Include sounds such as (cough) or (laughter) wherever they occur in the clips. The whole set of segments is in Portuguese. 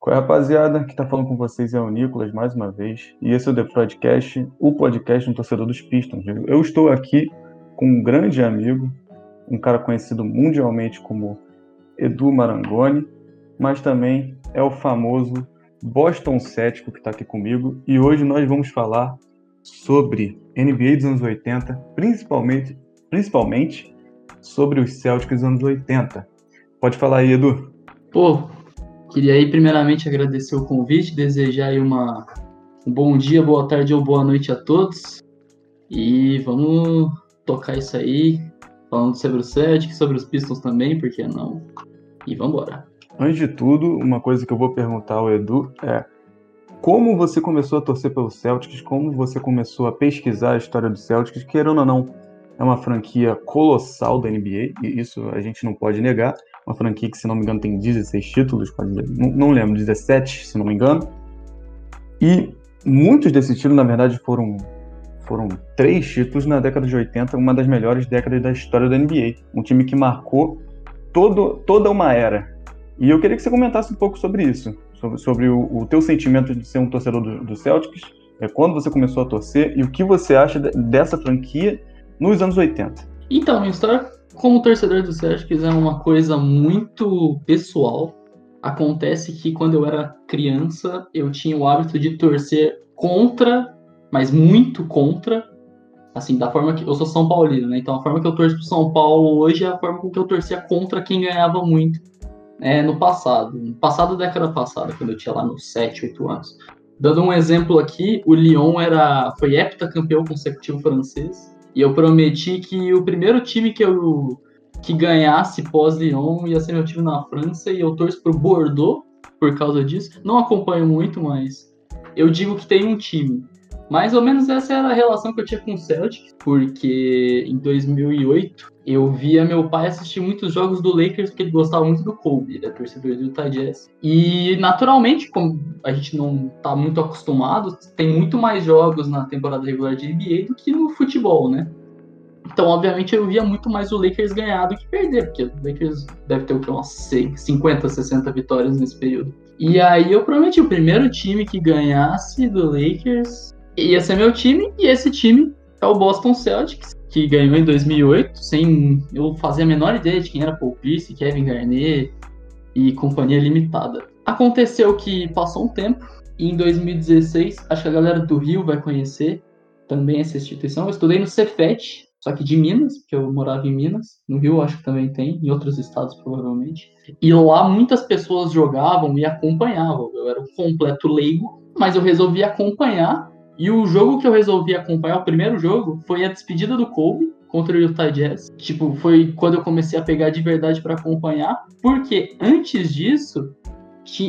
Qual é, rapaziada? Que tá falando com vocês é o Nicolas mais uma vez. E esse é o The Podcast, o podcast do torcedor dos Pistons. Eu estou aqui com um grande amigo, um cara conhecido mundialmente como Edu Marangoni, mas também é o famoso Boston Cético que está aqui comigo. E hoje nós vamos falar sobre NBA dos anos 80, principalmente, principalmente sobre os Celtics dos anos 80. Pode falar aí, Edu. Pô, Queria aí primeiramente agradecer o convite, desejar aí uma, um bom dia, boa tarde ou boa noite a todos. E vamos tocar isso aí, falando sobre o Celtic, sobre os Pistons também, por que não? E vamos embora. Antes de tudo, uma coisa que eu vou perguntar ao Edu é como você começou a torcer pelo Celtics, como você começou a pesquisar a história do Celtics, querendo ou não, é uma franquia colossal da NBA, e isso a gente não pode negar uma franquia que, se não me engano, tem 16 títulos, não, não lembro, 17, se não me engano. E muitos desses títulos, na verdade, foram foram três títulos na década de 80, uma das melhores décadas da história da NBA. Um time que marcou todo, toda uma era. E eu queria que você comentasse um pouco sobre isso, sobre, sobre o, o teu sentimento de ser um torcedor do, do Celtics, é, quando você começou a torcer e o que você acha de, dessa franquia nos anos 80. Então, minha história como torcedor do Celtics é uma coisa muito pessoal. Acontece que quando eu era criança, eu tinha o hábito de torcer contra, mas muito contra, assim, da forma que eu sou São Paulino, né? Então a forma que eu torço pro São Paulo hoje é a forma com que eu torcia contra quem ganhava muito é, no passado. No passado, década passada, quando eu tinha lá meus 7, 8 anos. Dando um exemplo aqui, o Lyon era foi heptacampeão consecutivo francês. E eu prometi que o primeiro time que eu que ganhasse pós-Lyon ia ser meu time na França e eu torço pro Bordeaux por causa disso. Não acompanho muito, mas eu digo que tem um time. Mais ou menos essa era a relação que eu tinha com o Celtic, porque em 2008 eu via meu pai assistir muitos jogos do Lakers porque ele gostava muito do Kobe, ele é torcedor do Utah Jazz. E naturalmente, como a gente não tá muito acostumado, tem muito mais jogos na temporada regular de NBA do que no futebol, né? Então, obviamente, eu via muito mais o Lakers ganhar do que perder, porque o Lakers deve ter o que, umas 50, 60 vitórias nesse período. E aí eu prometi, o primeiro time que ganhasse do Lakers ia ser meu time, e esse time é o Boston Celtics, que ganhou em 2008, sem eu fazer a menor ideia de quem era Paul Pierce, Kevin Garnett e companhia limitada. Aconteceu que passou um tempo, e em 2016, acho que a galera do Rio vai conhecer também essa instituição. Eu estudei no Cefet, só que de Minas, porque eu morava em Minas. No Rio acho que também tem, em outros estados provavelmente. E lá muitas pessoas jogavam e acompanhavam. Eu era um completo leigo, mas eu resolvi acompanhar e o jogo que eu resolvi acompanhar, o primeiro jogo, foi a despedida do Kobe contra o Utah Jazz. Tipo, foi quando eu comecei a pegar de verdade para acompanhar, porque antes disso,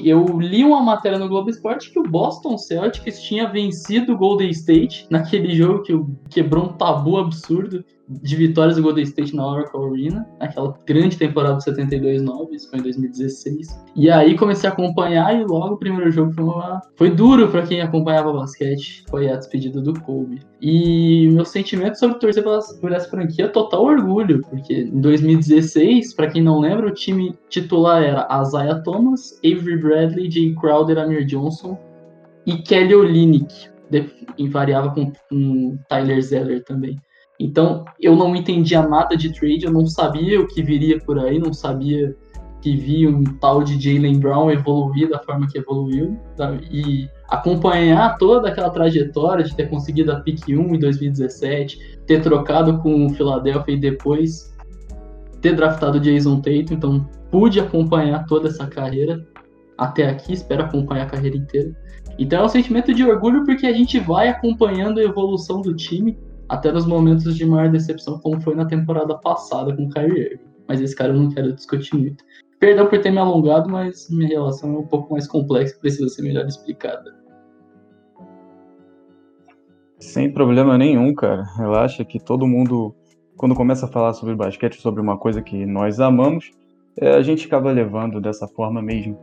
eu li uma matéria no Globo Esporte que o Boston Celtics tinha vencido o Golden State naquele jogo que quebrou um tabu absurdo de vitórias do Golden State na Oracle Arena, naquela grande temporada de 72-9, isso foi em 2016. E aí comecei a acompanhar e logo o primeiro jogo foi, uma... foi duro para quem acompanhava basquete, foi a despedida do Kobe. E meu sentimento sobre torcer por essa franquia é total orgulho, porque em 2016, para quem não lembra, o time titular era Isaiah Thomas, Avery Bradley, Jay Crowder, Amir Johnson e Kelly Olynyk, invariava com, com Tyler Zeller também. Então, eu não entendia nada de trade, eu não sabia o que viria por aí, não sabia que via um tal de Jalen Brown evoluir da forma que evoluiu. Tá? E acompanhar toda aquela trajetória de ter conseguido a pick 1 em 2017, ter trocado com o Philadelphia e depois ter draftado o Jason Tatum, então pude acompanhar toda essa carreira até aqui, espero acompanhar a carreira inteira. Então é um sentimento de orgulho porque a gente vai acompanhando a evolução do time até nos momentos de maior decepção, como foi na temporada passada com o Kyrie Irving. Mas esse cara eu não quero discutir muito. Perdão por ter me alongado, mas minha relação é um pouco mais complexa, precisa ser melhor explicada. Sem problema nenhum, cara. Relaxa que todo mundo, quando começa a falar sobre basquete, sobre uma coisa que nós amamos, é, a gente acaba levando dessa forma mesmo.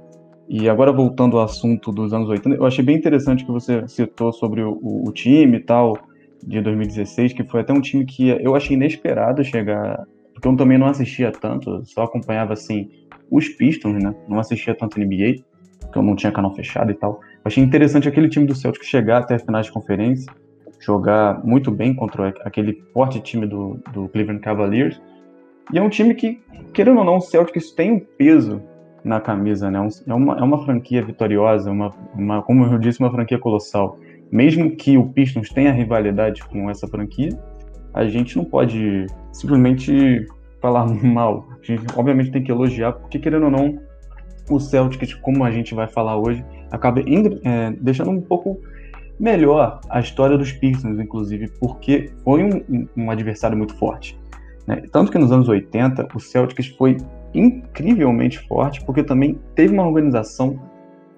E agora voltando ao assunto dos anos 80, eu achei bem interessante que você citou sobre o, o, o time e tal, de 2016, que foi até um time que eu achei inesperado chegar, porque eu também não assistia tanto, só acompanhava assim os Pistons, né? Não assistia tanto NBA, porque então não tinha canal fechado e tal. Achei interessante aquele time do Celtic chegar até a finais de conferência, jogar muito bem contra aquele forte time do, do Cleveland Cavaliers. E é um time que, querendo ou não, o Celtics tem um peso na camisa, né? É uma, é uma franquia vitoriosa, uma, uma, como eu disse, uma franquia colossal. Mesmo que o Pistons tenha rivalidade com essa franquia, a gente não pode simplesmente falar (laughs) mal. A gente, obviamente, tem que elogiar, porque, querendo ou não, o Celtics, como a gente vai falar hoje, acaba é, deixando um pouco melhor a história dos Pistons, inclusive, porque foi um, um adversário muito forte. Né? Tanto que nos anos 80, o Celtics foi incrivelmente forte, porque também teve uma organização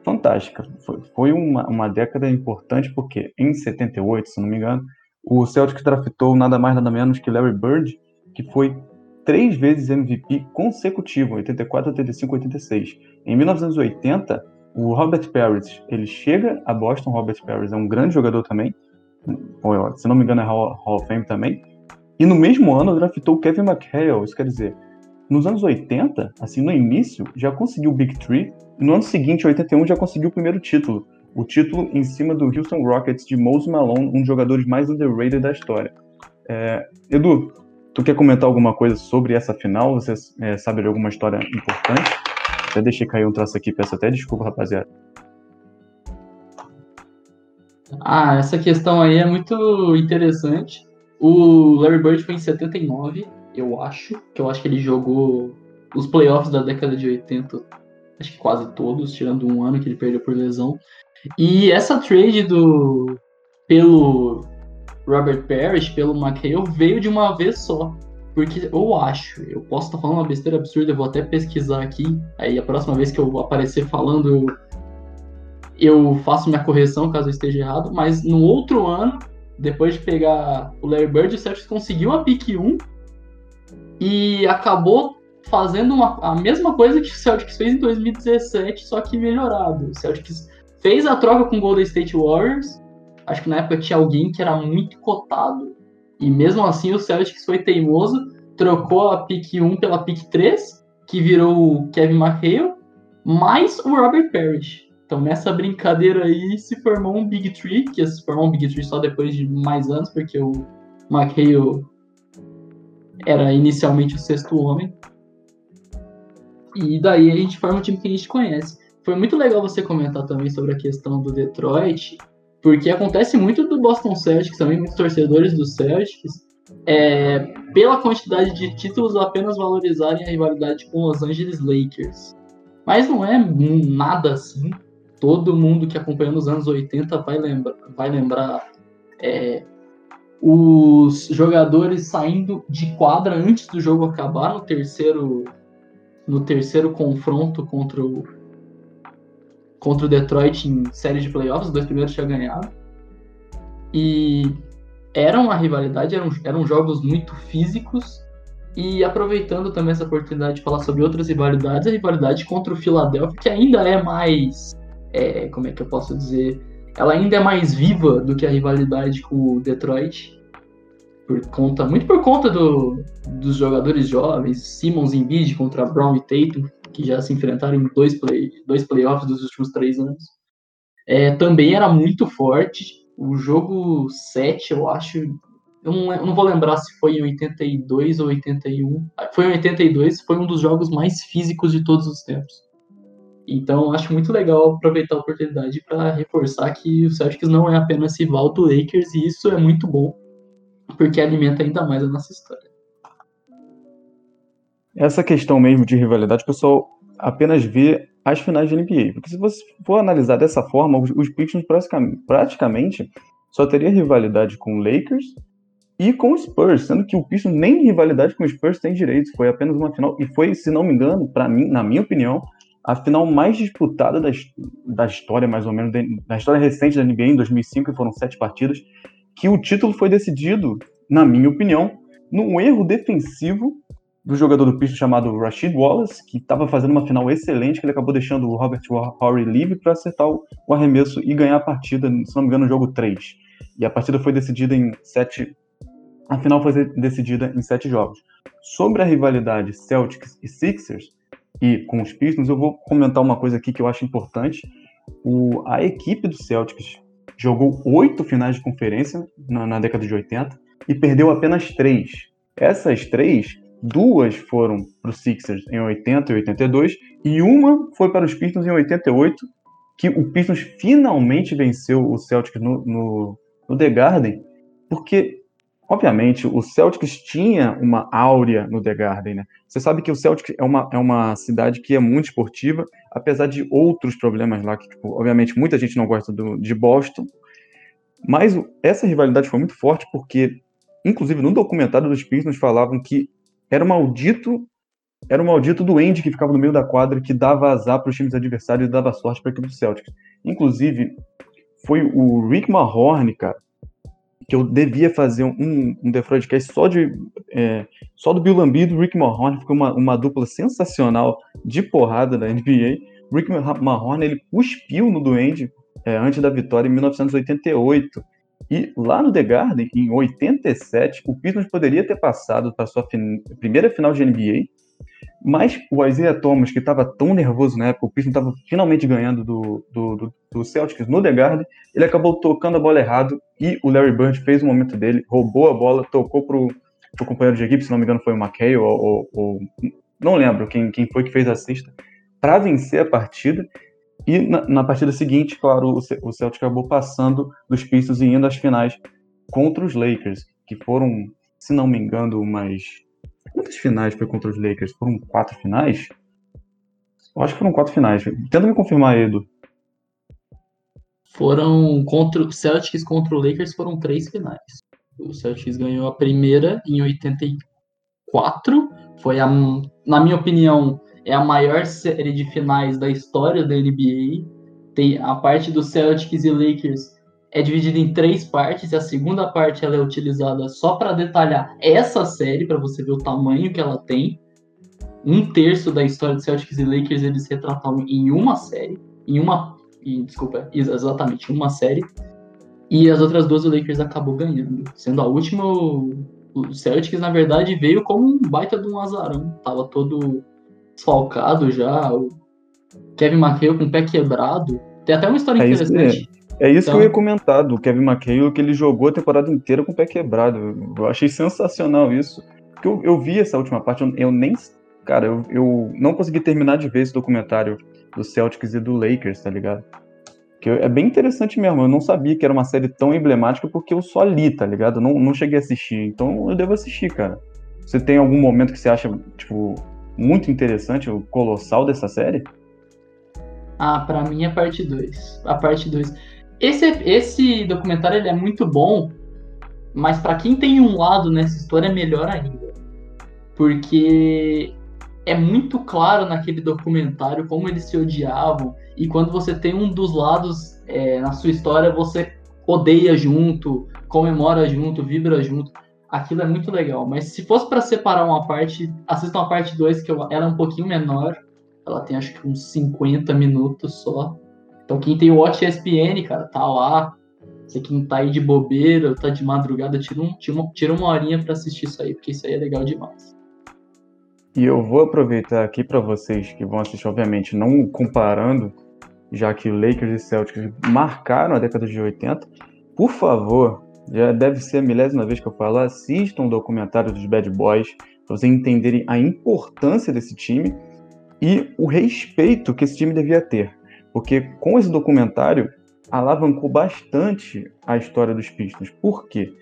fantástica. Foi, foi uma, uma década importante, porque em 78, se não me engano, o Celtics draftou nada mais nada menos que Larry Bird, que foi três vezes MVP consecutivo, 84, 85, 86. Em 1980, o Robert Parrish, ele chega a Boston, Robert Parrish é um grande jogador também, se não me engano é Hall, Hall of Fame também, e no mesmo ano draftou Kevin McHale, isso quer dizer, nos anos 80, assim, no início, já conseguiu o Big Three, no ano seguinte, 81, já conseguiu o primeiro título, o título em cima do Houston Rockets de Mose Malone, um dos jogadores mais underrated da história. É, Edu, tu quer comentar alguma coisa sobre essa final? Você é, sabe de alguma história importante? Até deixei cair um traço aqui, peço até desculpa, rapaziada. Ah, essa questão aí é muito interessante. O Larry Bird foi em 79, eu acho, que eu acho que ele jogou os playoffs da década de 80, acho que quase todos, tirando um ano que ele perdeu por lesão. E essa trade do pelo Robert Parrish, pelo McHale, veio de uma vez só. Porque eu acho, eu posso estar falando uma besteira absurda, eu vou até pesquisar aqui. Aí a próxima vez que eu aparecer falando, eu, eu faço minha correção caso eu esteja errado. Mas no outro ano, depois de pegar o Larry Bird, o Celtics conseguiu a pick 1 e acabou fazendo uma, a mesma coisa que o Celtics fez em 2017, só que melhorado. O Celtics fez a troca com o Golden State Warriors. Acho que na época tinha alguém que era muito cotado. E mesmo assim o Celtics foi teimoso, trocou a pick 1 pela pick 3, que virou o Kevin McHale, mais o Robert Parrish. Então nessa brincadeira aí se formou um Big Tree, que se formou um Big Tree só depois de mais anos, porque o McHale era inicialmente o sexto homem. E daí a gente forma o time que a gente conhece. Foi muito legal você comentar também sobre a questão do Detroit, porque acontece muito do Boston Celtics, também muitos torcedores do Celtics, é, pela quantidade de títulos apenas valorizarem a rivalidade com Los Angeles Lakers. Mas não é nada assim. Todo mundo que acompanhou nos anos 80 vai lembrar, vai lembrar é, os jogadores saindo de quadra antes do jogo acabar no terceiro no terceiro confronto contra o contra o Detroit em série de playoffs, os dois primeiros tinham ganhado. E era uma rivalidade, eram, eram jogos muito físicos. E aproveitando também essa oportunidade de falar sobre outras rivalidades, a rivalidade contra o Philadelphia, que ainda é mais. É, como é que eu posso dizer? Ela ainda é mais viva do que a rivalidade com o Detroit. Por conta, muito por conta do, dos jogadores jovens, Simmons Embiid contra Brown e Tatum, que já se enfrentaram em dois, play, dois playoffs dos últimos três anos. É, também era muito forte. O jogo 7, eu acho. Eu não, eu não, vou lembrar se foi em 82 ou 81. Foi em 82, foi um dos jogos mais físicos de todos os tempos. Então, acho muito legal aproveitar a oportunidade para reforçar que o Celtics não é apenas rival do Lakers, e isso é muito bom, porque alimenta ainda mais a nossa história essa questão mesmo de rivalidade, o pessoal apenas vê as finais de NBA. Porque se você for analisar dessa forma, os, Pistons praticamente só teria rivalidade com o Lakers e com o Spurs, sendo que o Pistons nem rivalidade com o Spurs tem direito. Foi apenas uma final e foi, se não me engano, para mim, na minha opinião, a final mais disputada da, da história, mais ou menos, da história recente da NBA em 2005, foram sete partidas, que o título foi decidido, na minha opinião, num erro defensivo do jogador do Pistons chamado Rashid Wallace, que estava fazendo uma final excelente, que ele acabou deixando o Robert Horry livre para acertar o, arremesso e ganhar a partida, se não me engano, no jogo 3. E a partida foi decidida em sete. A final foi decidida em sete jogos. Sobre a rivalidade Celtics e Sixers, e com os Pistons, eu vou comentar uma coisa aqui que eu acho importante. O, a equipe do Celtics jogou oito finais de conferência na, na década de 80 e perdeu apenas três. Essas três, duas foram para os Sixers em 80 e 82 e uma foi para os Pistons em 88, que o Pistons finalmente venceu o Celtics no, no, no The Garden, porque Obviamente, o Celtics tinha uma áurea no The Garden, né? Você sabe que o Celtics é uma, é uma cidade que é muito esportiva, apesar de outros problemas lá, que, tipo, obviamente, muita gente não gosta do, de Boston, mas essa rivalidade foi muito forte porque, inclusive, no documentário dos Pistons falavam que era o maldito era o maldito do Andy que ficava no meio da quadra, que dava azar para os times adversários e dava sorte para a equipe do Celtics. Inclusive, foi o Rick Mahorn, cara, que eu devia fazer um, um The Freudcast só, de, é, só do Bill Lambido e do Rick Mahorn, ficou uma, uma dupla sensacional de porrada da NBA. Rick Mahorn, ele cuspiu no Duende é, antes da vitória em 1988. E lá no The Garden, em 87, o Pistons poderia ter passado para sua fin primeira final de NBA, mas o Isaiah Thomas, que estava tão nervoso na época, o Pistons estava finalmente ganhando do, do, do, do, Celtics no The Garden, ele acabou tocando a bola errado e o Larry Bird fez o momento dele, roubou a bola, tocou pro, pro companheiro de equipe, se não me engano foi o McKay ou, ou, ou não lembro quem, quem foi que fez a cesta, para vencer a partida. E na, na, partida seguinte, claro, o, o Celtics acabou passando dos Pistons e indo às finais contra os Lakers, que foram, se não me engano, umas Quantas finais foi contra os Lakers? Foram quatro finais? Eu acho que foram quatro finais. Tenta me confirmar, Edu. Foram contra o Celtics contra o Lakers foram três finais. O Celtics ganhou a primeira em 84. Foi a, na minha opinião, é a maior série de finais da história da NBA. Tem a parte do Celtics e Lakers é dividida em três partes e a segunda parte ela é utilizada só para detalhar essa série, para você ver o tamanho que ela tem. Um terço da história de Celtics e Lakers eles retratam em uma série, em uma, em, desculpa, exatamente, uma série. E as outras duas o Lakers acabou ganhando, sendo a última o Celtics na verdade veio como um baita de um azarão, tava todo desfalcado já, o Kevin McHale com o pé quebrado. Tem até uma história é interessante. É isso então... que eu então ia comentar do Kevin McHale, que ele jogou a temporada inteira com o pé quebrado. Eu achei sensacional isso. Porque eu, eu vi essa última parte, eu, eu nem. Cara, eu, eu não consegui terminar de ver esse documentário do Celtics e do Lakers, tá ligado? Que é bem interessante mesmo. Eu não sabia que era uma série tão emblemática porque eu só li, tá ligado? Eu não, não cheguei a assistir. Então eu devo assistir, cara. Você tem algum momento que você acha, tipo, muito interessante, o colossal dessa série? Ah, para mim é a parte 2. A parte 2. Esse, esse documentário ele é muito bom, mas para quem tem um lado nessa história é melhor ainda. Porque é muito claro naquele documentário como eles se odiavam, e quando você tem um dos lados é, na sua história, você odeia junto, comemora junto, vibra junto. Aquilo é muito legal. Mas se fosse para separar uma parte, assistam a parte 2, que ela é um pouquinho menor. Ela tem acho que uns 50 minutos só. Então quem tem o Watch ESPN, cara, tá lá. Você que não tá aí de bobeira, tá de madrugada, tira, um, tira, uma, tira uma horinha para assistir isso aí, porque isso aí é legal demais. E eu vou aproveitar aqui para vocês que vão assistir, obviamente, não comparando, já que Lakers e Celtics marcaram a década de 80. Por favor, já deve ser a milésima vez que eu falo, assistam o documentário dos Bad Boys, para vocês entenderem a importância desse time e o respeito que esse time devia ter. Porque com esse documentário alavancou bastante a história dos Pistons. Por quê?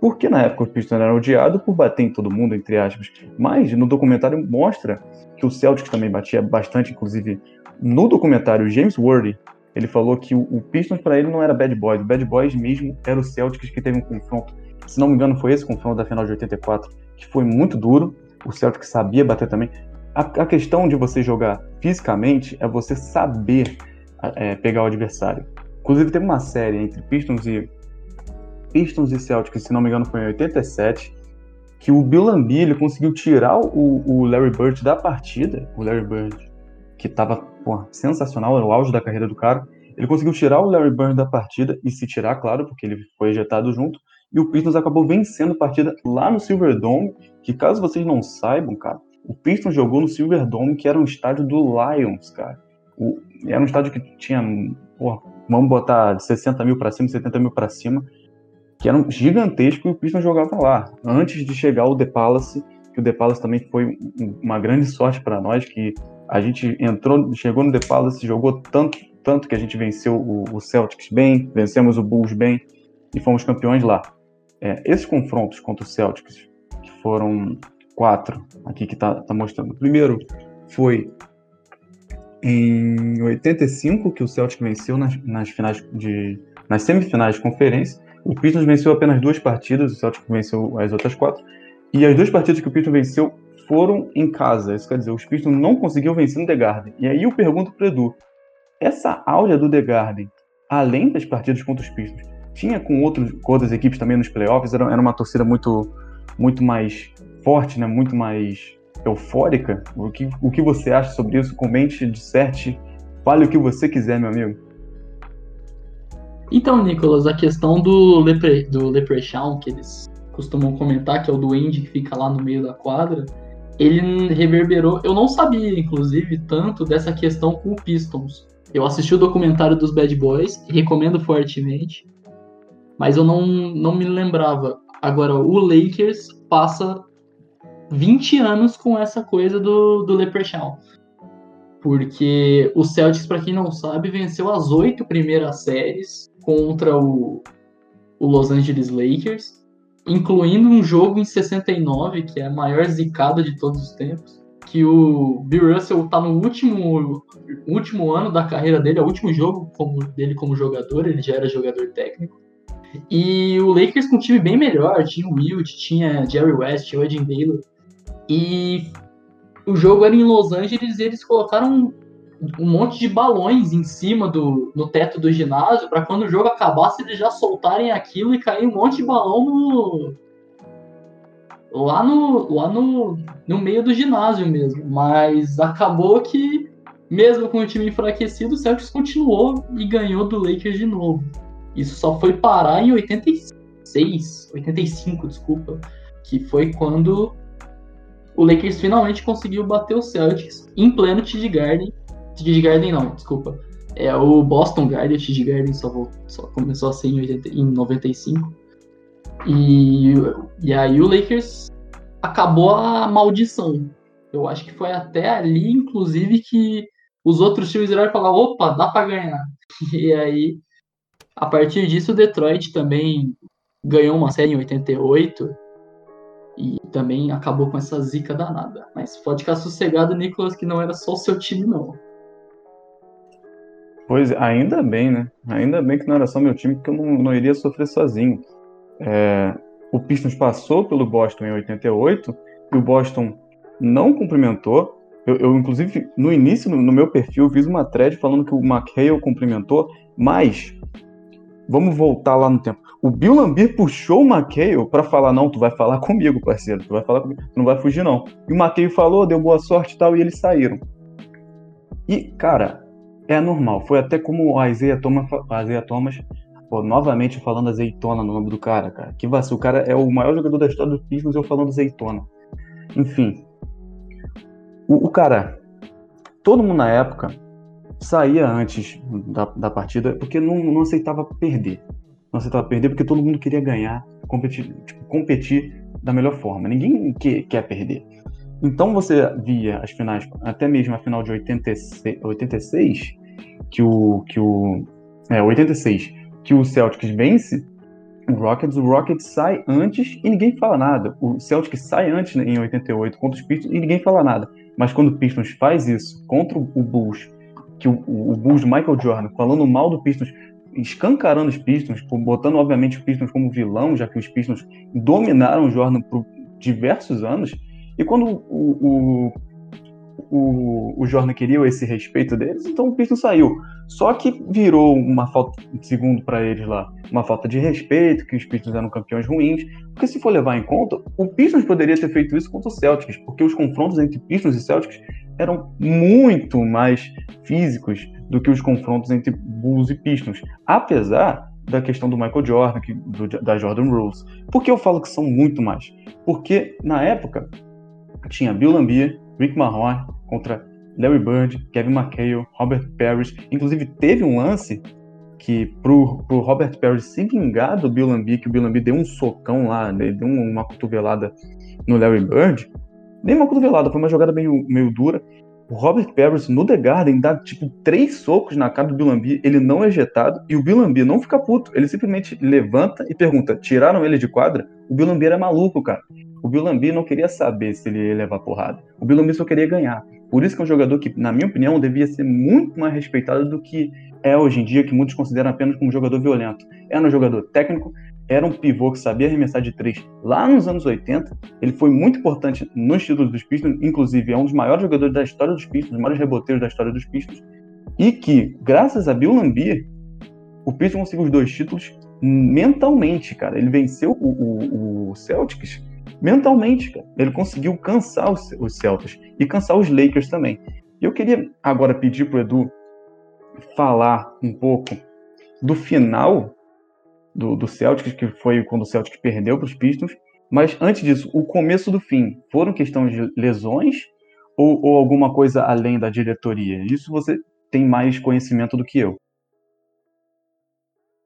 Porque na época os Pistons eram odiados por bater em todo mundo, entre aspas. Mas no documentário mostra que o Celtics também batia bastante, inclusive no documentário James Worthy, ele falou que o, Pistons para ele não era Bad Boys, o Bad Boys mesmo era o Celtics que teve um confronto. Se não me engano foi esse confronto da final de 84, que foi muito duro. O Celtics sabia bater também. A, a questão de você jogar fisicamente é você saber é, pegar o adversário. Inclusive teve uma série entre Pistons e Pistons e Celtics, se não me engano foi em 87, que o Bill Lambier conseguiu tirar o, o, Larry Bird da partida, o Larry Bird, que estava sensacional, era o auge da carreira do cara, ele conseguiu tirar o Larry Bird da partida e se tirar, claro, porque ele foi ejetado junto, e o Pistons acabou vencendo a partida lá no Silverdome, que caso vocês não saibam, cara, O Pistons jogou no Silverdome, que era um estádio do Lions, cara. O, era um estádio que tinha, porra, vamos botar 60 mil para cima, 70 mil para cima, que era um gigantesco e o Pistons jogava lá. Antes de chegar o The Palace, que o The Palace também foi uma grande sorte para nós, que a gente entrou, chegou no The Palace, jogou tanto, tanto que a gente venceu o, o Celtics bem, vencemos o Bulls bem e fomos campeões lá. É, esses confrontos contra o Celtics, que foram quatro, aqui que está tá mostrando. O primeiro foi em 85, que o Celtic venceu nas, nas, finais de, nas semifinais de conferência. O Pistons venceu apenas duas partidas, o Celtic venceu as outras quatro. E as duas partidas que o Pistons venceu foram em casa. Isso quer dizer, os Pistons não conseguiu vencer no The Garden. E aí eu pergunto para Edu, essa áurea do The Garden, além das partidas contra os Pistons, tinha com, outros, com outras equipes também nos playoffs? Era, era uma torcida muito, muito mais forte, né? muito mais eufórica. O que, o que você acha sobre isso? Comente, disserte, fale o que você quiser, meu amigo. Então, Nicolas, a questão do, Lepre, do Leprechaun, que eles costumam comentar, que é o duende que fica lá no meio da quadra, ele reverberou. Eu não sabia, inclusive, tanto dessa questão com o Pistons. Eu assisti o documentário dos Bad Boys, recomendo fortemente, mas eu não, não me lembrava. Agora, o Lakers passa 20 anos com essa coisa do, do Leprechaun. Porque o Celtics, para quem não sabe, venceu as oito primeiras séries contra o, o Los Angeles Lakers incluindo um jogo em 69, que é a maior zicada de todos os tempos, que o Bill Russell tá no último, último ano da carreira dele, é o último jogo como, dele como jogador, ele já era jogador técnico. E o Lakers com um time bem melhor, tinha o Wilt, tinha Jerry West, tinha o Edin Baylor. E o jogo era em Los Angeles e eles colocaram um monte de balões em cima do no teto do ginásio para quando o jogo acabasse eles já soltarem aquilo e cair um monte de balão no lá no lá no, no meio do ginásio mesmo. Mas acabou que mesmo com o time enfraquecido, o Celtics continuou e ganhou do Lakers de novo. Isso só foi parar em 86, 85, desculpa, que foi quando o Lakers finalmente conseguiu bater o Celtics em pleno TD Garden TD Garden não, desculpa. É o Boston Garden, o TD Garden só, só começou a ser em, 80, em 95. E, e aí o Lakers acabou a maldição. Eu acho que foi até ali, inclusive, que os outros times viraram e falaram, opa, dá pra ganhar. (laughs) E aí, a partir disso, o Detroit também ganhou uma série em 88 e também acabou com essa zica danada. Mas pode ficar sossegado, Nicolas, que não era só o seu time, não. Pois, ainda bem, né? Ainda bem que não era só meu time, porque eu não, não iria sofrer sozinho. É, o Pistons passou pelo Boston em 88 e o Boston não cumprimentou. Eu, eu inclusive, no início, no, no, meu perfil, fiz uma thread falando que o McHale cumprimentou, mas vamos voltar lá no tempo. O Bill Lambert puxou o McHale para falar: não, tu vai falar (laughs) comigo, parceiro, tu vai falar comigo, tu não vai fugir, não. E o McHale falou, deu boa sorte e tal, e eles saíram. E, cara, é normal. Foi até como a Isaiah Thomas, Isaiah Thomas pô, novamente falando azeitona no nome do cara, cara. Que vacilo. O cara é o maior jogador da história do Pistons eu falando azeitona. Enfim. O, o, cara, todo mundo na época saía antes da, da partida porque não, não aceitava perder. Não aceitava perder porque todo mundo queria ganhar, competir, tipo, competir da melhor forma. Ninguém que, quer perder. Então você via as finais, até mesmo a final de 86, 86 que o que o é 86 que o Celtics vence o Rockets, o Rockets sai antes e ninguém fala nada. O Celtics sai antes né, em 88 contra os Pistons e ninguém fala nada. Mas quando o Pistons faz isso contra o Bulls, que o, o Bulls Michael Jordan falando mal do Pistons, escancarando os Pistons, botando obviamente os Pistons como vilão, já que os Pistons dominaram o Jordan por diversos anos, e quando o, o, o Jordan queria esse respeito deles, então o Pistons saiu. Só que virou uma falta, segundo para eles lá, uma falta de respeito, que os Pistons eram campeões ruins. Porque se for levar em conta, o Pistons poderia ter feito isso contra o Celtics, porque os confrontos entre Pistons e Celtics eram muito mais físicos do que os confrontos entre Bulls e Pistons. Apesar da questão do Michael Jordan, que, do, da Jordan Rules. Por que eu falo que são muito mais? Porque na época tinha Bill Lambier, Rick Mahorn contra Larry Bird, Kevin McHale, Robert Parrish. Inclusive, teve um lance que pro, pro Robert Parrish se vingar do Bill Lambier, que o Bill Lambier deu um socão lá, ele deu uma cotovelada no Larry Bird. Nem uma cotovelada, foi uma jogada meio, meio dura. O Robert Parrish no The Garden dá tipo três socos na cara do Bill Lambier, ele não é ejetado e o Bill Lambier não fica puto, ele simplesmente levanta e pergunta: "Tiraram ele de quadra?" O Bill Lambier é maluco, cara. O Bill Lambier não queria saber se ele ia levar porrada. O Bill Lambier só queria ganhar. Por isso que é um jogador que, na minha opinião, devia ser muito mais respeitado do que é hoje em dia, que muitos consideram apenas como um jogador violento. Era um jogador técnico, era um pivô que sabia arremessar de três lá nos anos 80. Ele foi muito importante nos títulos dos Pistons, inclusive é um dos maiores jogadores da história dos Pistons, os maiores reboteiros da história dos Pistons. E que, graças a Bill Lambier, o Pistons conseguiu os dois títulos mentalmente, cara. Ele venceu o, o, o Celtics mentalmente, cara. Ele conseguiu cansar os, os Celtics e cansar os Lakers também. E eu queria agora pedir pro Edu falar um pouco do final do, do Celtics, que foi quando o Celtics perdeu para os Pistons. Mas antes disso, o começo do fim, foram questões de lesões ou, ou alguma coisa além da diretoria? Isso você tem mais conhecimento do que eu.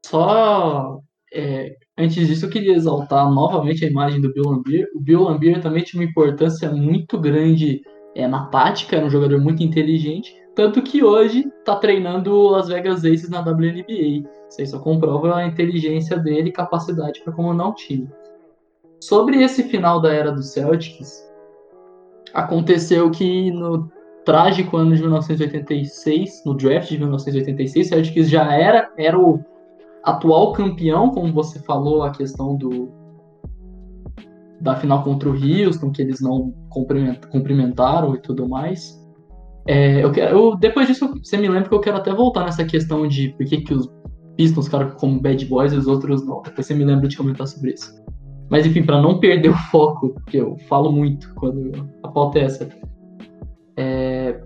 Só é, antes disso, eu queria exaltar novamente a imagem do Bill Lambier. O Bill Lambier também tinha uma importância muito grande é, na tática, era um jogador muito inteligente, tanto que hoje está treinando Las Vegas Aces na WNBA. Isso aí só comprova a inteligência dele e capacidade para comandar um time. Sobre esse final da era do Celtics, aconteceu que no trágico ano de 1986, no draft de 1986, o Celtics já era, era o atual campeão, como você falou, a questão do da final contra o Houston, que eles não cumprimentaram e tudo mais. É, eu quero, eu, depois disso, você me lembra que eu quero até voltar nessa questão de por que, que os Pistons ficaram como bad boys e os outros não. Depois você me lembra de comentar sobre isso. Mas enfim, para não perder o foco, porque eu falo muito quando a pauta é essa. É...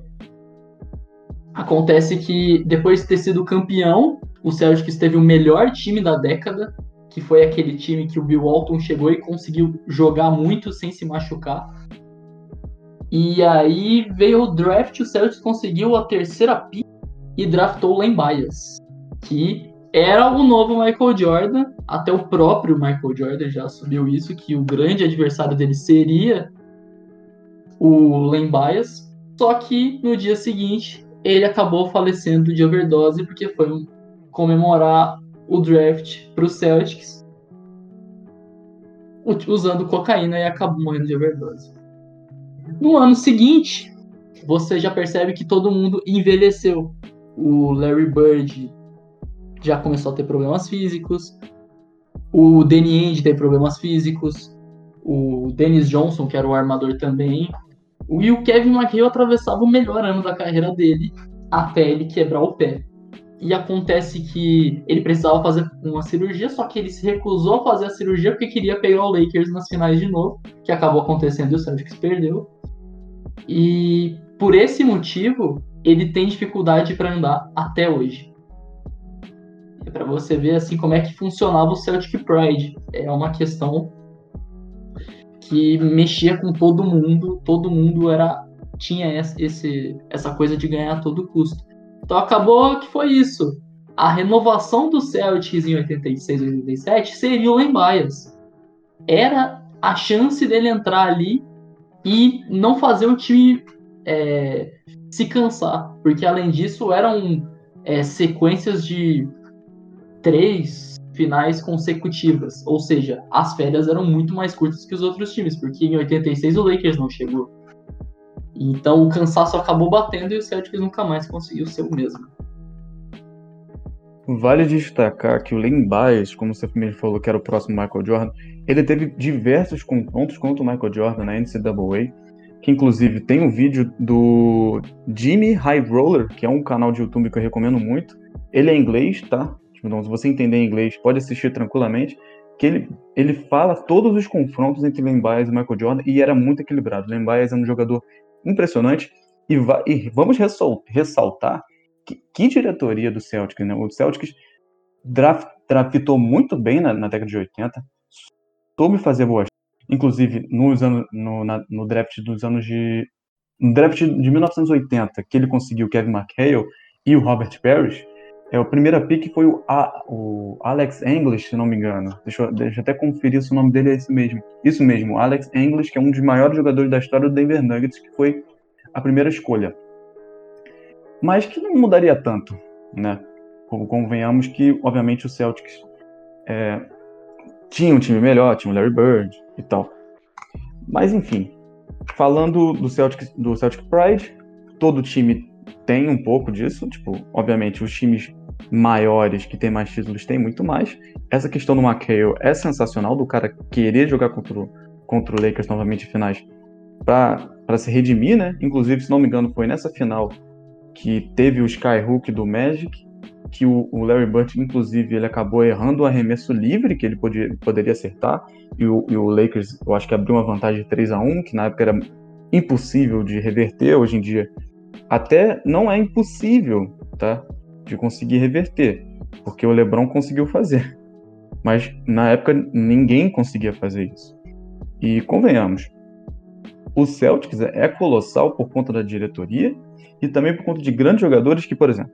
Acontece que depois de ter sido campeão, o Celtics teve o melhor time da década, que foi aquele time que o Bill Walton chegou e conseguiu jogar muito sem se machucar. E aí veio o draft, o Celtics conseguiu a terceira pick e draftou o Len Bias, que era o novo Michael Jordan, até o próprio Michael Jordan já assumiu isso, que o grande adversário dele seria o Len Bias, só que no dia seguinte ele acabou falecendo de overdose porque foi um comemorar o draft para o Celtics usando cocaína e acabou morrendo de overdose. No ano seguinte, você já percebe que todo mundo envelheceu. O Larry Bird já começou a ter problemas físicos. O Danny Ainge tem problemas físicos. O Dennis Johnson, que era o armador também. E o Kevin McHale atravessava o melhor ano da carreira dele até ele quebrar o pé e acontece que ele precisava fazer uma cirurgia, só que ele se recusou a fazer a cirurgia porque queria pegar o Lakers nas finais de novo, que acabou acontecendo e o Celtics perdeu. E por esse motivo, ele tem dificuldade para andar até hoje. É para você ver assim como é que funcionava o Celtic Pride. É uma questão que mexia com todo mundo, todo mundo era tinha esse, essa coisa de ganhar a todo custo. Então acabou que foi isso. A renovação do Celtics em 86 e 87 seria o Lembias. Era a chance dele entrar ali e não fazer o time é, se cansar. Porque além disso eram é, sequências de três finais consecutivas. Ou seja, as férias eram muito mais curtas que os outros times, porque em 86 o Lakers não chegou. Então o cansaço acabou batendo e o Celtics nunca mais conseguiu ser o mesmo. Vale destacar que o Bias, como você mesmo falou que era o próximo Michael Jordan, ele teve diversos confrontos contra o Michael Jordan na NCAA, que inclusive tem um vídeo do Jimmy High Roller, que é um canal de YouTube que eu recomendo muito. Ele é inglês, tá? Então, se você entender inglês, pode assistir tranquilamente. Que ele, ele fala todos os confrontos entre Len Bias e Michael Jordan e era muito equilibrado. Len Bias é um jogador impressionante. E, e vamos ressaltar que, que, diretoria do Celtics, né? O Celtics draft, draftou muito bem na, na, década de 80, soube fazer boas inclusive nos anos, no, na, no draft dos anos de. No draft de 1980, que ele conseguiu Kevin McHale e o Robert Parrish, é, o primeiro pick foi o, A, o Alex English, se não me engano. Deixa eu, deixa eu até conferir se o nome dele é esse mesmo. Isso mesmo, Alex English, que é um dos maiores jogadores da história do Denver Nuggets, que foi a primeira escolha. Mas que não mudaria tanto, né? Convenhamos que, obviamente, o Celtics é, tinha um time melhor, tinha o Larry Bird e tal. Mas enfim, falando do Celtic, do Celtic Pride, todo time tem um pouco disso, tipo, obviamente os times maiores que têm mais títulos têm muito mais. Essa questão do McHale é sensacional, do cara querer jogar contra o, contra o Lakers novamente em finais para se redimir, né? Inclusive, se não me engano, foi nessa final que teve o Skyhook do Magic que o, o, Larry Bird, inclusive, ele acabou errando o arremesso livre que ele podia, poderia acertar, e o, e o, Lakers, eu acho que abriu uma vantagem de 3 a 1 que na época era impossível de reverter, hoje em dia até não é impossível, tá? De conseguir reverter, porque o LeBron conseguiu fazer. Mas na época ninguém conseguia fazer isso. E convenhamos, o Celtics é colossal por conta da diretoria e também por conta de grandes jogadores que, por exemplo,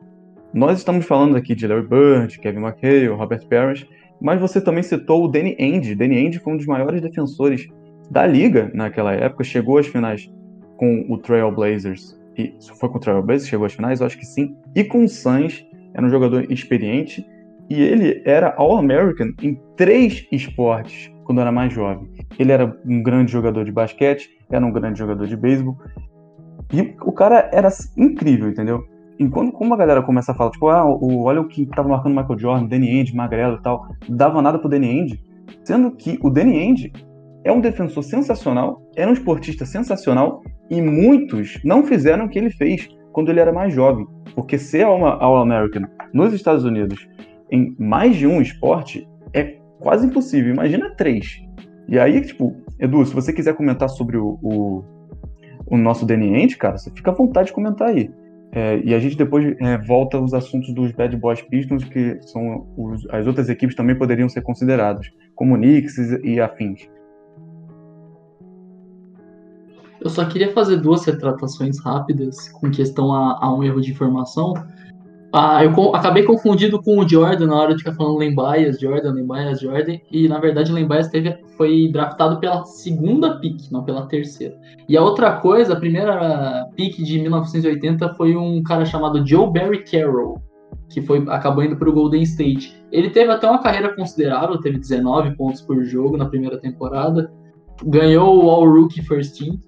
nós estamos falando aqui de Larry Bird, Kevin McHale, Robert Parrish, mas você também citou o Danny Ainge. Danny Ainge foi um dos maiores defensores da liga naquela época, chegou às finais com o Trail Blazers. E foi com o Blazers, chegou às finais, eu acho que sim. E com o Suns, era um jogador experiente e ele era All-American em três esportes quando era mais jovem. Ele era um grande jogador de basquete, era um grande jogador de beisebol. E o cara era incrível, entendeu? enquanto como a galera começa a falar, tipo, ah, o, olha o que tava marcando Michael Jordan, Danny Ainge, Magrelo e tal, dava nada pro Danny Ainge, sendo que o Danny Ainge é um defensor sensacional, era um esportista sensacional e muitos não fizeram o que ele fez quando ele era mais jovem, porque ser All-American nos Estados Unidos em mais de um esporte é quase impossível, imagina três. E aí, tipo, Edu, se você quiser comentar sobre o, o, o nosso Ainge, cara, você fica à vontade de comentar aí. É, e a gente depois é, volta aos assuntos dos Bad Boys Pistons, que são os, as outras equipes também poderiam ser consideradas, como Knicks e afins. Eu só queria fazer duas retratações rápidas com questão a, a um erro de informação. Ah, eu acabei confundido com o Jordan na hora de ficar falando Lembias, Jordan, Lembias, Jordan. E na verdade Lembias teve, foi draftado pela segunda pick, não pela terceira. E a outra coisa, a primeira pick de 1980 foi um cara chamado Joe Barry Carroll, que foi acabou indo para o Golden State. Ele teve até uma carreira considerável, teve 19 pontos por jogo na primeira temporada, ganhou o All Rookie First Team.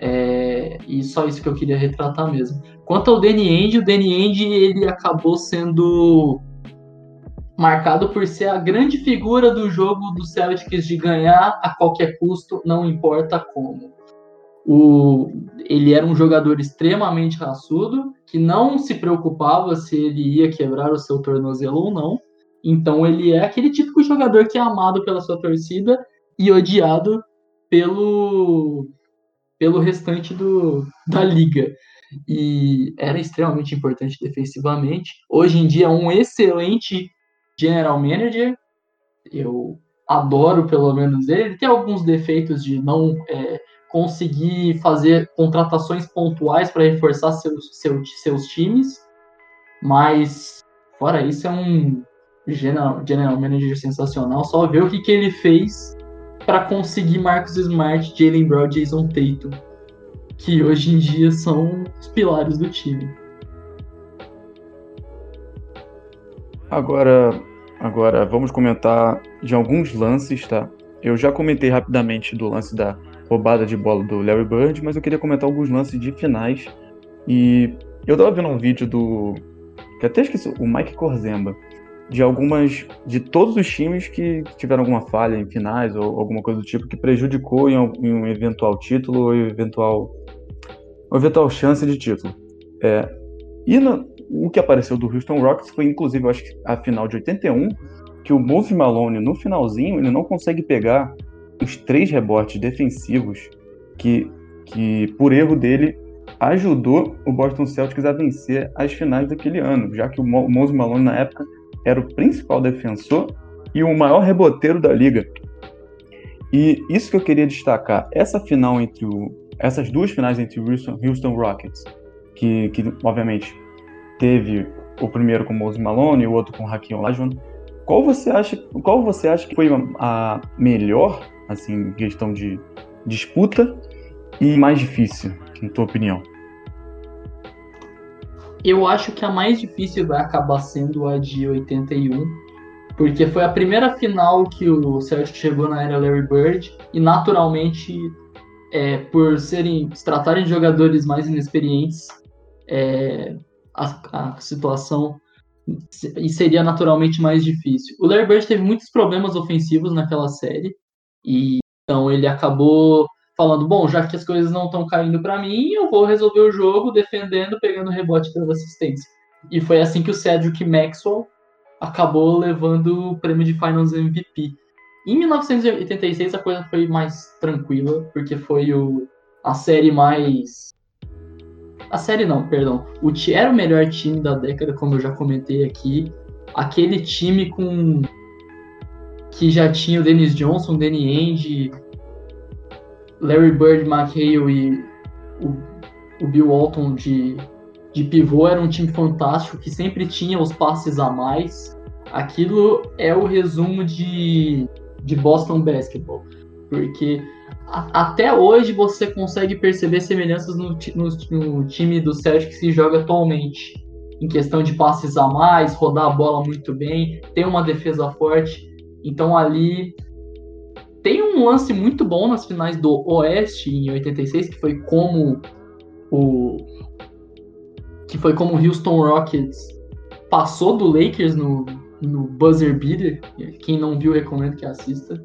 É, e só isso que eu queria retratar mesmo. Quanto ao Danny Ainge, o Danny Ainge ele acabou sendo marcado por ser a grande figura do jogo do Celtics de ganhar a qualquer custo, não importa como. O, ele era um jogador extremamente raçudo, que não se preocupava se ele ia quebrar o seu tornozelo ou não. Então ele é aquele típico jogador que é amado pela sua torcida e odiado pelo pelo restante do, da liga. E era extremamente importante defensivamente. Hoje em dia é um excelente general manager. Eu adoro pelo menos ele. Ele tem alguns defeitos de não é, conseguir fazer contratações pontuais para reforçar seus, seus, seus times. Mas fora isso é um general, general manager sensacional. Só ver o que, que ele fez para conseguir Marcus Smart, Jalen Brown, Jason Tatum, que hoje em dia são os pilares do time. Agora, agora vamos comentar de alguns lances, tá? Eu já comentei rapidamente do lance da roubada de bola do Larry Bird, mas eu queria comentar alguns lances de finais. E eu tava vendo um vídeo do. que até esqueci, o Mike Corzemba de algumas de todos os times que tiveram alguma falha em finais ou alguma coisa do tipo que prejudicou em, em um eventual título ou eventual eventual chance de título. É, e no, o que apareceu do Houston Rockets foi inclusive eu acho que a final de 81 que o Moses Malone no finalzinho ele não consegue pegar os três rebotes defensivos que que por erro dele ajudou o Boston Celtics a vencer as finais daquele ano, já que o Moses Malone na época era o principal defensor e o maior reboteiro da liga. E isso que eu queria destacar, essa final entre o, essas duas finais entre o Houston, Houston Rockets, que, que obviamente teve o primeiro com o Moses Malone e o outro com o Hakim Olajuwon, qual você acha, qual você acha que foi a melhor, assim, questão de disputa e mais difícil, na tua opinião? Eu acho que a mais difícil vai acabar sendo a de 81, porque foi a primeira final que o Celtic chegou na era Larry Bird e naturalmente é, por serem se tratarem de jogadores mais inexperientes é, a, a, situação e seria naturalmente mais difícil. O Larry Bird teve muitos problemas ofensivos naquela série e então ele acabou falando, bom, já que as coisas não estão caindo para mim, eu vou resolver o jogo defendendo, pegando rebote pela assistência. E foi assim que o Cedric Maxwell acabou levando o prêmio de Finals MVP. Em 1986 a coisa foi mais tranquila, porque foi o, a série mais. A série não, perdão. O era o melhor time da década, como eu já comentei aqui. Aquele time com. que já tinha o Dennis Johnson, Danny Ainge, Larry Bird, McHale e o, o Bill Walton de, de pivô era um time fantástico que sempre tinha os passes a mais. Aquilo é o resumo de, de Boston Basketball, porque a, até hoje você consegue perceber semelhanças no, no, no time do Celtic que se joga atualmente, em questão de passes a mais, rodar a bola muito bem, ter uma defesa forte. Então ali tem um lance muito bom nas finais do Oeste em 86, que foi como o que foi como o Houston Rockets passou do Lakers no, no buzzer beater. Quem não viu, recomendo que assista.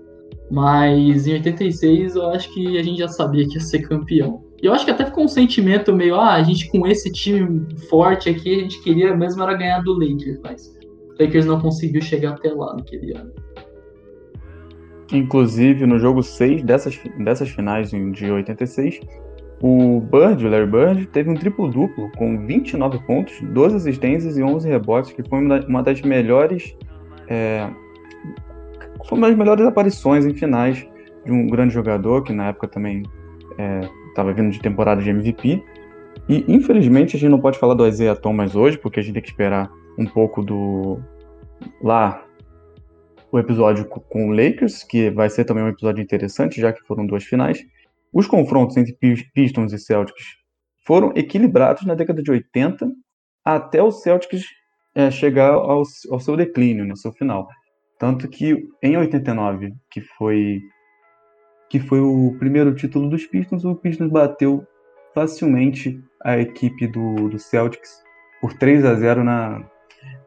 Mas em 86 eu acho que a gente já sabia que ia ser campeão. E eu acho que até ficou um sentimento meio, ah, a gente com esse time forte aqui, a gente queria mesmo era ganhar do Lakers, mas o Lakers não conseguiu chegar até lá naquele ano. Inclusive, no jogo 6 dessas, dessas finais de 86, o Bird, o Larry Bird, teve um triplo-duplo com 29 pontos, 12 assistências e 11 rebotes, que foi uma das melhores é, foi uma das melhores aparições em finais de um grande jogador, que na época também estava é, vindo de temporada de MVP. E infelizmente a gente não pode falar do Isaiah Thomas hoje, porque a gente tem que esperar um pouco do lá o episódio com o Lakers, que vai ser também um episódio interessante, já que foram duas finais. Os confrontos entre Pistons e Celtics foram equilibrados na década de 80 até o Celtics é, chegar ao, ao, seu declínio, no seu final. Tanto que em 89, que foi que foi o primeiro título dos Pistons, o Pistons bateu facilmente a equipe do, do Celtics por 3 a 0 na,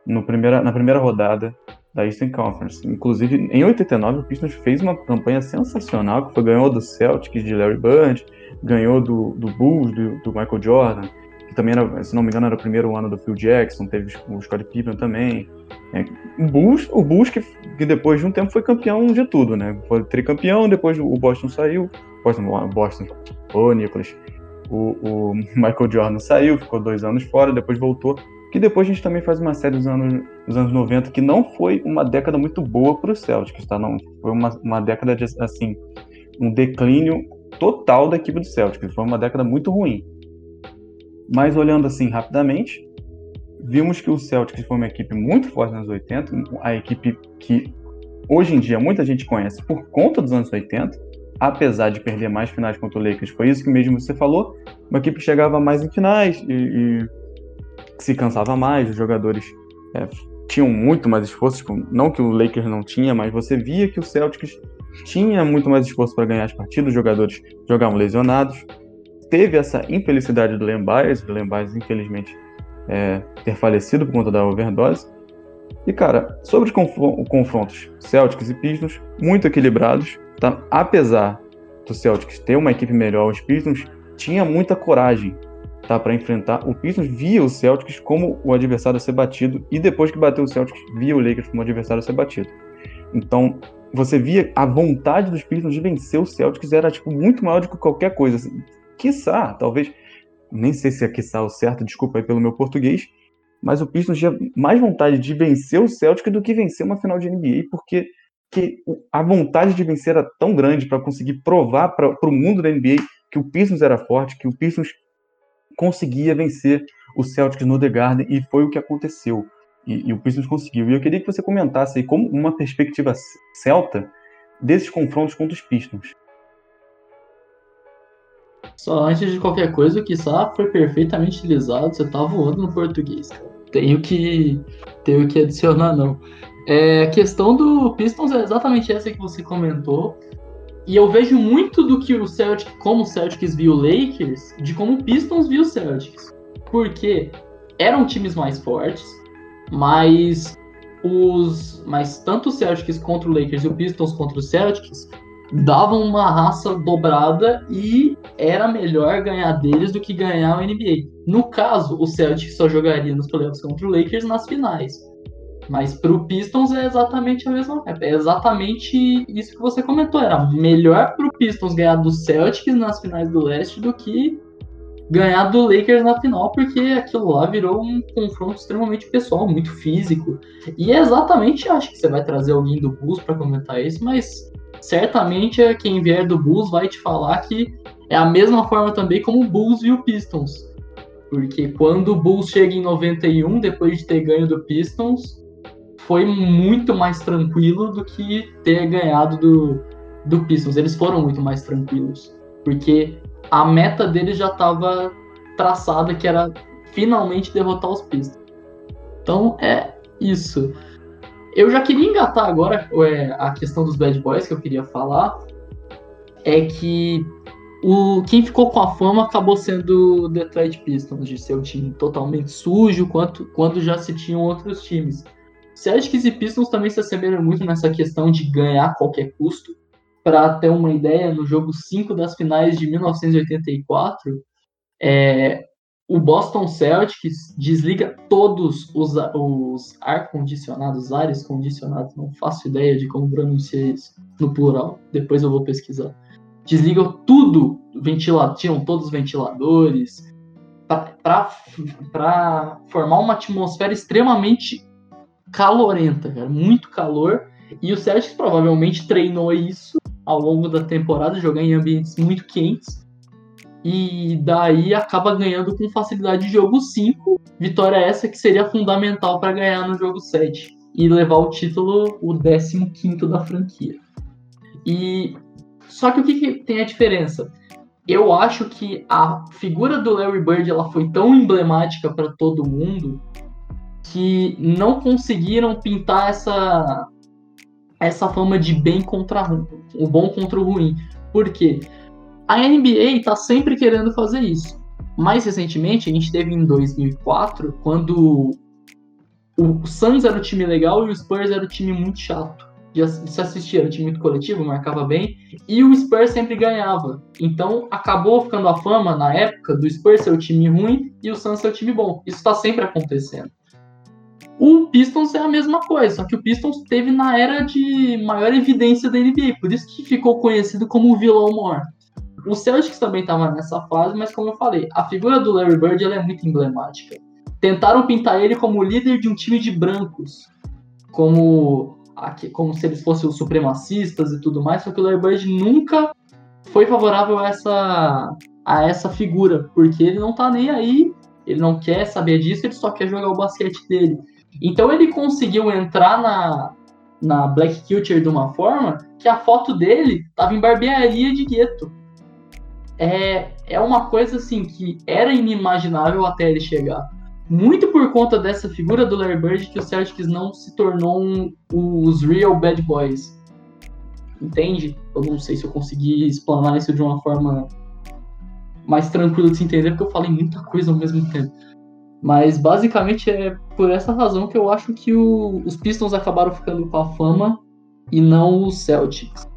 no primeira, na primeira rodada da Eastern Conference. Inclusive, em 89, o Pistons fez uma campanha sensacional, que foi ganhou do Celtics de Larry Bird, ganhou do, do Bulls, do, do, Michael Jordan, que também era, se não me engano, era o primeiro ano do Phil Jackson, teve o Scottie Pippen também. É, o Bulls, o Bulls que, que, depois de um tempo foi campeão de tudo, né? Foi tricampeão, depois o Boston saiu, Boston, Boston, ô Nicholas, o, o Michael Jordan saiu, ficou dois anos fora, depois voltou que depois a gente também faz uma série dos anos, dos anos 90 que não foi uma década muito boa para o Celtics, tá? Não, foi uma, uma década de, assim, um declínio total da equipe do Celtics, foi uma década muito ruim. Mas olhando assim rapidamente, vimos que o Celtics foi uma equipe muito forte nos anos 80, a equipe que hoje em dia muita gente conhece por conta dos anos 80, apesar de perder mais finais contra o Lakers, foi isso que mesmo você falou, uma equipe chegava mais em finais e, e se cansava mais, os jogadores é, tinham muito mais esforço, tipo, não que o Lakers não tinha, mas você via que o Celtics tinha muito mais esforço para ganhar as partidas, os jogadores jogavam lesionados. Teve essa infelicidade do Len Bias, do Len Bias, infelizmente, é, ter falecido por conta da overdose. E, cara, sobre os confrontos Celtics e Pistons, muito equilibrados, tá? apesar do Celtics ter uma equipe melhor, os Pistons tinha muita coragem tá, para enfrentar. O Pistons via o Celtics como o adversário a ser batido e depois que bateu o Celtics, via o Lakers como o adversário a ser batido. Então, você via a vontade dos Pistons de vencer o Celtics era tipo muito maior do que qualquer coisa. Assim, quiçá, talvez, nem sei se é quiçá o certo, desculpa aí pelo meu português, mas o Pistons tinha mais vontade de vencer o Celtics do que vencer uma final de NBA, porque que a vontade de vencer era tão grande para conseguir provar para o mundo da NBA que o Pistons era forte, que o Pistons conseguia vencer o Celtics no The Garden e foi o que aconteceu. E, e, o Pistons conseguiu. E eu queria que você comentasse aí como uma perspectiva celta desses confrontos contra os Pistons. Só antes de qualquer coisa, o Kissá foi perfeitamente utilizado. Você tá voando no português, cara. Tenho que, tenho que adicionar, não. É, a questão do Pistons é exatamente essa que você comentou. E eu vejo muito do que o Celtics, como o Celtics viu o Lakers, de como o Pistons viu o Celtics. Porque eram times mais fortes, mas os, mas tanto o Celtics contra o Lakers e o Pistons contra o Celtics davam uma raça dobrada e era melhor ganhar deles do que ganhar o NBA. No caso, o Celtics só jogaria nos playoffs contra o Lakers nas finais. Mas para o Pistons é exatamente a mesma, é exatamente isso que você comentou. Era melhor para o Pistons ganhar do Celtics nas finais do Leste do que ganhar do Lakers na final, porque aquilo lá virou um confronto extremamente pessoal, muito físico. E é exatamente, acho que você vai trazer alguém do Bulls para comentar isso, mas certamente quem vier do Bulls vai te falar que é a mesma forma também como o Bulls e o Pistons. Porque quando o Bulls chega em 91, depois de ter ganho do Pistons, foi muito mais tranquilo do que ter ganhado do, do Pistons. Eles foram muito mais tranquilos. Porque a meta deles já estava traçada, que era finalmente derrotar os Pistons. Então é isso. Eu já queria engatar agora é, a questão dos Bad Boys que eu queria falar. É que o, quem ficou com a fama acabou sendo o Detroit Pistons, de ser um time totalmente sujo, quanto, quando já se tinham outros times. Celtics e Pistons também se assemelham muito nessa questão de ganhar a qualquer custo. Para ter uma ideia, no jogo 5 das finais de 1984, é, o Boston Celtics desliga todos os, os ar-condicionados, ares condicionados, não faço ideia de como pronunciar isso no plural, depois eu vou pesquisar. Desligam tudo, tinham todos os ventiladores, para formar uma atmosfera extremamente calorenta, cara, muito calor. E o Celtics provavelmente treinou isso ao longo da temporada, jogar em ambientes muito quentes. E daí acaba ganhando com facilidade de jogo 5. Vitória essa que seria fundamental para ganhar no jogo 7 e levar o título, o 15 da franquia. E só que o que, que tem a diferença? Eu acho que a figura do Larry Bird ela foi tão emblemática para todo mundo que não conseguiram pintar essa essa fama de bem contra ruim, o bom contra o ruim. Por quê? A NBA está sempre querendo fazer isso. Mais recentemente, a gente teve em 2004, quando o Suns era o time legal e o Spurs era o time muito chato. De se assistir, era um time muito coletivo, marcava bem, e o Spurs sempre ganhava. Então acabou ficando a fama na época do Spurs ser o time ruim e o Suns ser o time bom. Isso está sempre acontecendo. O Pistons é a mesma coisa, só que o Pistons teve na era de maior evidência da NBA, por isso que ficou conhecido como o vilão maior. O Celtics também estava nessa fase, mas como eu falei, a figura do Larry Bird é muito emblemática. Tentaram pintar ele como líder de um time de brancos, como, como se eles fossem os supremacistas e tudo mais, só que o Larry Bird nunca foi favorável a essa, a essa figura, porque ele não tá nem aí, ele não quer saber disso, ele só quer jogar o basquete dele. Então ele conseguiu entrar na, na Black Culture de uma forma que a foto dele tava em barbearia de gueto. É, é uma coisa assim que era inimaginável até ele chegar. Muito por conta dessa figura do Larry Bird que o Celtics não se tornou um, os real bad boys. Entende? Eu não sei se eu consegui explanar isso de uma forma mais tranquila de se entender, porque eu falei muita coisa ao mesmo tempo. Mas basicamente é por essa razão que eu acho que o, os Pistons acabaram ficando com a fama e não os Celtics.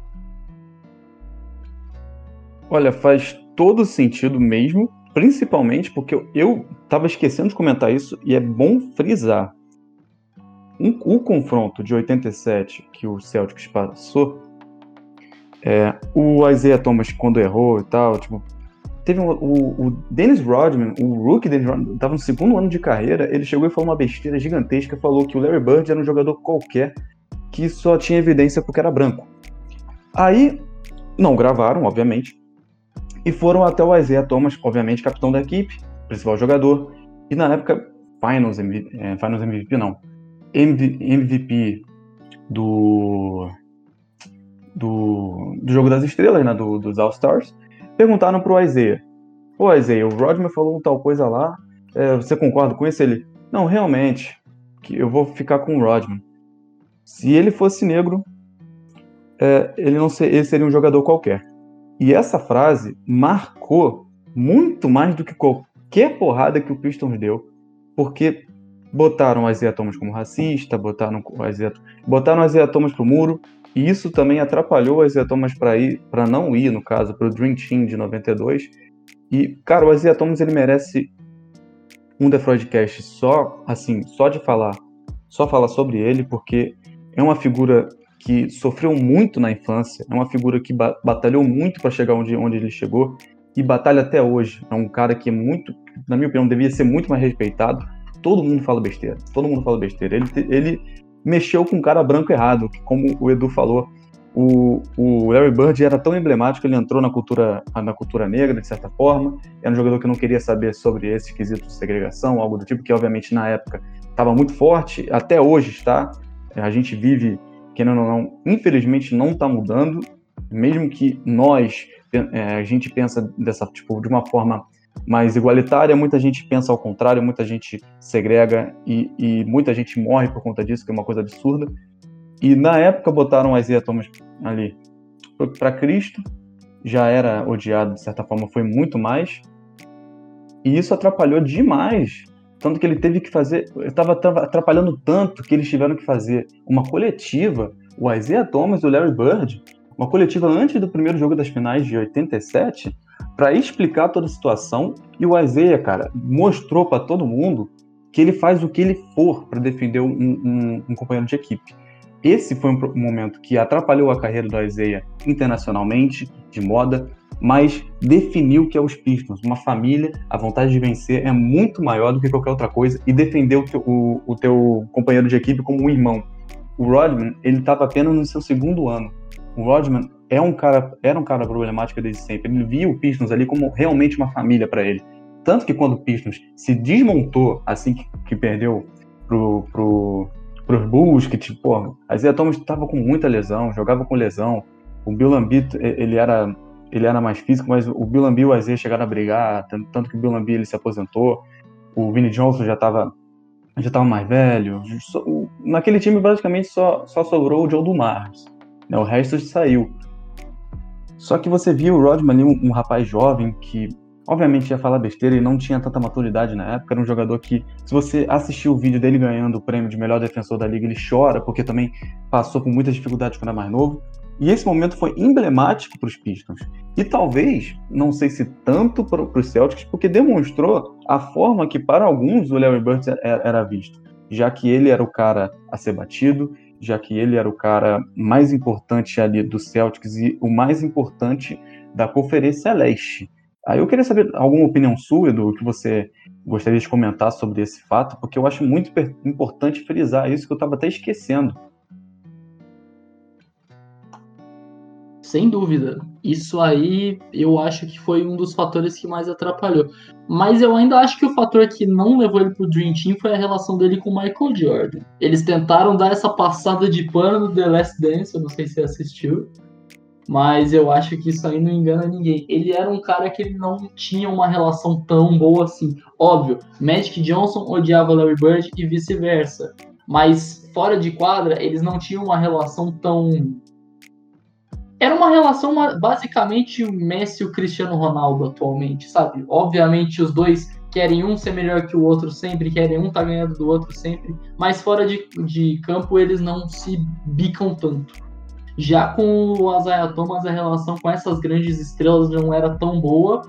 Olha, faz todo sentido mesmo, principalmente porque eu, eu tava esquecendo de comentar isso e é bom frisar. Um, o confronto de 87 que o Celtics passou, é, o Isaiah Thomas quando errou e tal, tipo, Teve um, o, o Dennis Rodman, o rookie Dennis Rodman, estava no segundo ano de carreira, ele chegou e falou uma besteira gigantesca, falou que o Larry Bird era um jogador qualquer, que só tinha evidência porque era branco. Aí, não gravaram, obviamente, e foram até o Isaiah Thomas, obviamente capitão da equipe, principal jogador, e na época, Finals MVP, é, Finals MVP não, MV, MVP do, do, do Jogo das Estrelas, né, do, dos All-Stars, perguntaram pro Isaiah, Ô Isaiah, o Rodman falou tal coisa lá, é, você concorda com isso? Ele, não, realmente, que eu vou ficar com o Rodman. Se ele fosse negro, é, ele não ser, ele seria um jogador qualquer. E essa frase marcou muito mais do que qualquer porrada que o Pistons deu, porque botaram o Isaiah Thomas como racista, botaram o Isaiah, botaram o Isaiah Thomas pro muro, e isso também atrapalhou o Isaiah Thomas para ir, para não ir, no caso, para o Dream Team de 92. E, cara, o Isaiah Thomas ele merece um The só, assim, só de falar, só falar sobre ele, porque é uma figura que sofreu muito na infância, é uma figura que ba batalhou muito para chegar onde, onde ele chegou e batalha até hoje. É um cara que é muito, na minha opinião, devia ser muito mais respeitado. Todo mundo fala besteira, todo mundo fala besteira. Ele, ele mexeu com um cara branco errado, que, como o Edu falou, o, o Larry Bird era tão emblemático, ele entrou na cultura, na cultura negra, de certa forma. Era um jogador que não queria saber sobre esse quesito de segregação, algo do tipo, que obviamente na época estava muito forte, até hoje está. A gente vive ou não, infelizmente não está mudando, mesmo que nós, é, a gente pensa dessa, tipo, de uma forma mais igualitária, muita gente pensa ao contrário, muita gente segrega e, e muita gente morre por conta disso, que é uma coisa absurda. E na época botaram Isaiah Thomas ali para Cristo, já era odiado de certa forma, foi muito mais. E isso atrapalhou demais tanto que ele teve que fazer. Estava atrapalhando tanto que eles tiveram que fazer uma coletiva, o Isaiah Thomas e o Larry Bird, uma coletiva antes do primeiro jogo das finais de 87, para explicar toda a situação. E o Isaiah, cara, mostrou para todo mundo que ele faz o que ele for para defender um, um, um, companheiro de equipe. Esse foi um momento que atrapalhou a carreira do Isaiah internacionalmente, de moda, mas definiu que é os Pistons. Uma família, a vontade de vencer é muito maior do que qualquer outra coisa e teu, o, o teu companheiro de equipe como um irmão. O Rodman, ele estava apenas no seu segundo ano. O Rodman é um cara, era um cara problemático desde sempre. Ele via o Pistons ali como realmente uma família para ele. Tanto que quando o Pistons se desmontou assim que, que perdeu pro, pro, pros Bulls, que tipo, a Isaiah Thomas estava com muita lesão, jogava com lesão. O Bill Lambito, ele era ele era mais físico, mas o Bill Lambier e o Isaiah chegaram a brigar, tanto que o Bill Lambier ele se aposentou, o Vinnie Johnson já estava já tava mais velho. naquele time, basicamente, só, só sobrou o Joe Dumars. Né? O resto saiu. Só que você viu o Rodman ali, um, um, rapaz jovem que, obviamente, ia falar besteira e não tinha tanta maturidade na época. Era um jogador que, se você assistir o vídeo dele ganhando o prêmio de melhor defensor da liga, ele chora, porque também passou por muitas dificuldades quando era mais novo. E esse momento foi emblemático para os Pistons. E talvez, não sei se tanto para os Celtics, porque demonstrou a forma que para alguns o Larry Bird era visto. Já que ele era o cara a ser batido, já que ele era o cara mais importante ali do Celtics e o mais importante da Conferência Leste. Aí eu queria saber alguma opinião sua, do que você gostaria de comentar sobre esse fato, porque eu acho muito importante frisar isso que eu estava até esquecendo. Sem dúvida. Isso aí eu acho que foi um dos fatores que mais atrapalhou. Mas eu ainda acho que o fator que não levou ele pro Dream Team foi a relação dele com o Michael Jordan. Eles tentaram dar essa passada de pano no The Last Dance, eu não sei se você assistiu. Mas eu acho que isso aí não engana ninguém. Ele era um cara que ele não tinha uma relação tão boa assim. Óbvio, Magic Johnson odiava Larry Bird e vice-versa. Mas fora de quadra, eles não tinham uma relação tão era uma relação basicamente o Messi e o Cristiano Ronaldo atualmente, sabe? Obviamente os dois querem um ser melhor que o outro sempre, querem um tá ganhando do outro sempre, mas fora de, de campo eles não se bicam tanto. Já com o Isaiah Thomas, a relação com essas grandes estrelas não era tão boa.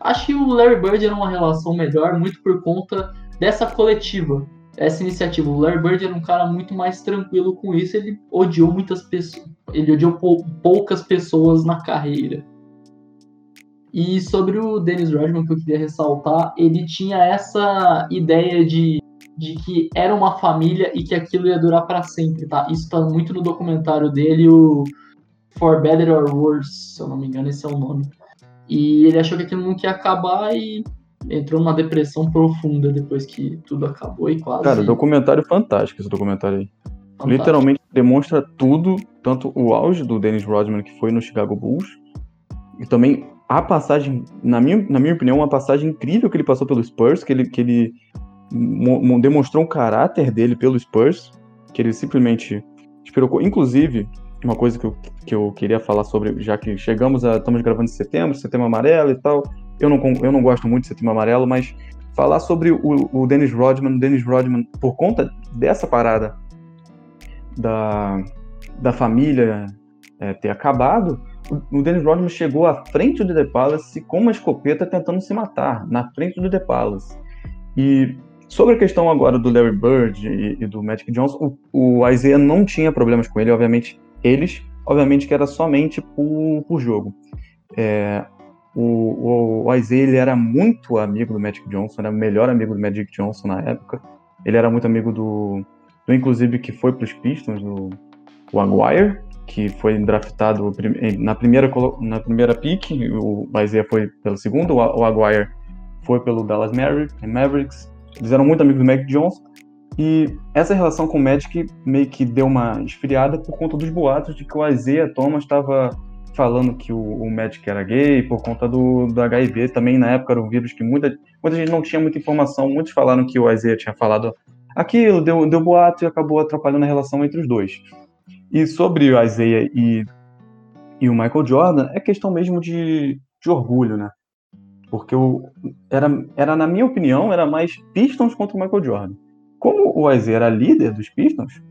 Acho que o Larry Bird era uma relação melhor, muito por conta dessa coletiva essa iniciativa. O Larry Bird era um cara muito mais tranquilo com isso, ele odiou muitas pessoas, ele odiou pou, poucas pessoas na carreira. E sobre o Dennis Rodman, que eu queria ressaltar, ele tinha essa ideia de de que era uma família e que aquilo ia durar para sempre, tá? Isso tá muito no documentário dele, o For Better or Worse, se eu não me engano, esse é o nome. E ele achou que aquilo nunca ia acabar e entrou numa depressão profunda depois que tudo acabou e quase. Cara, documentário fantástico esse documentário aí. Fantástico. Literalmente demonstra tudo, tanto o auge do Dennis Rodman que foi no Chicago Bulls, e também a passagem, na minha, na minha opinião, uma passagem incrível que ele passou pelo Spurs, que ele, que ele demonstrou um caráter dele pelo Spurs, que ele simplesmente esperou. Inclusive, uma coisa que eu, que eu queria falar sobre, já que chegamos a. Estamos gravando em setembro, setembro amarelo e tal. Eu não, eu não gosto muito de setembro amarelo, mas falar sobre o, o Dennis Rodman, Dennis Rodman, por conta dessa parada da, da família é, ter acabado, o, o Dennis Rodman chegou à frente do The Palace com uma escopeta tentando se matar, na frente do The Palace. E sobre a questão agora do Larry Bird e, e do Magic Johnson, o, o Isaiah não tinha problemas com ele, obviamente eles, obviamente que era somente por, por jogo. É, o, o, o Isaiah ele era muito amigo do Magic Johnson, era o melhor amigo do Magic Johnson na época. Ele era muito amigo do, do inclusive que foi para os Pistons, o Aguirre, que foi draftado na primeira, na primeira pick, o Isaiah foi pelo segundo, o Aguirre foi pelo Dallas Mavericks. Eles eram muito amigos do Magic Johnson. E essa relação com o Magic meio que deu uma esfriada por conta dos boatos de que o Isaiah Thomas estava falando que o, o, Magic era gay por conta do, do HIV. Também na época era um vírus que muita, muita gente não tinha muita informação. Muitos falaram que o Isaiah tinha falado aquilo, deu, deu boato e acabou atrapalhando a relação entre os dois. E sobre o Isaiah e, e o Michael Jordan, é questão mesmo de, de orgulho, né? Porque o, era, era, na minha opinião, era mais Pistons contra o Michael Jordan. Como o Isaiah era líder dos Pistons,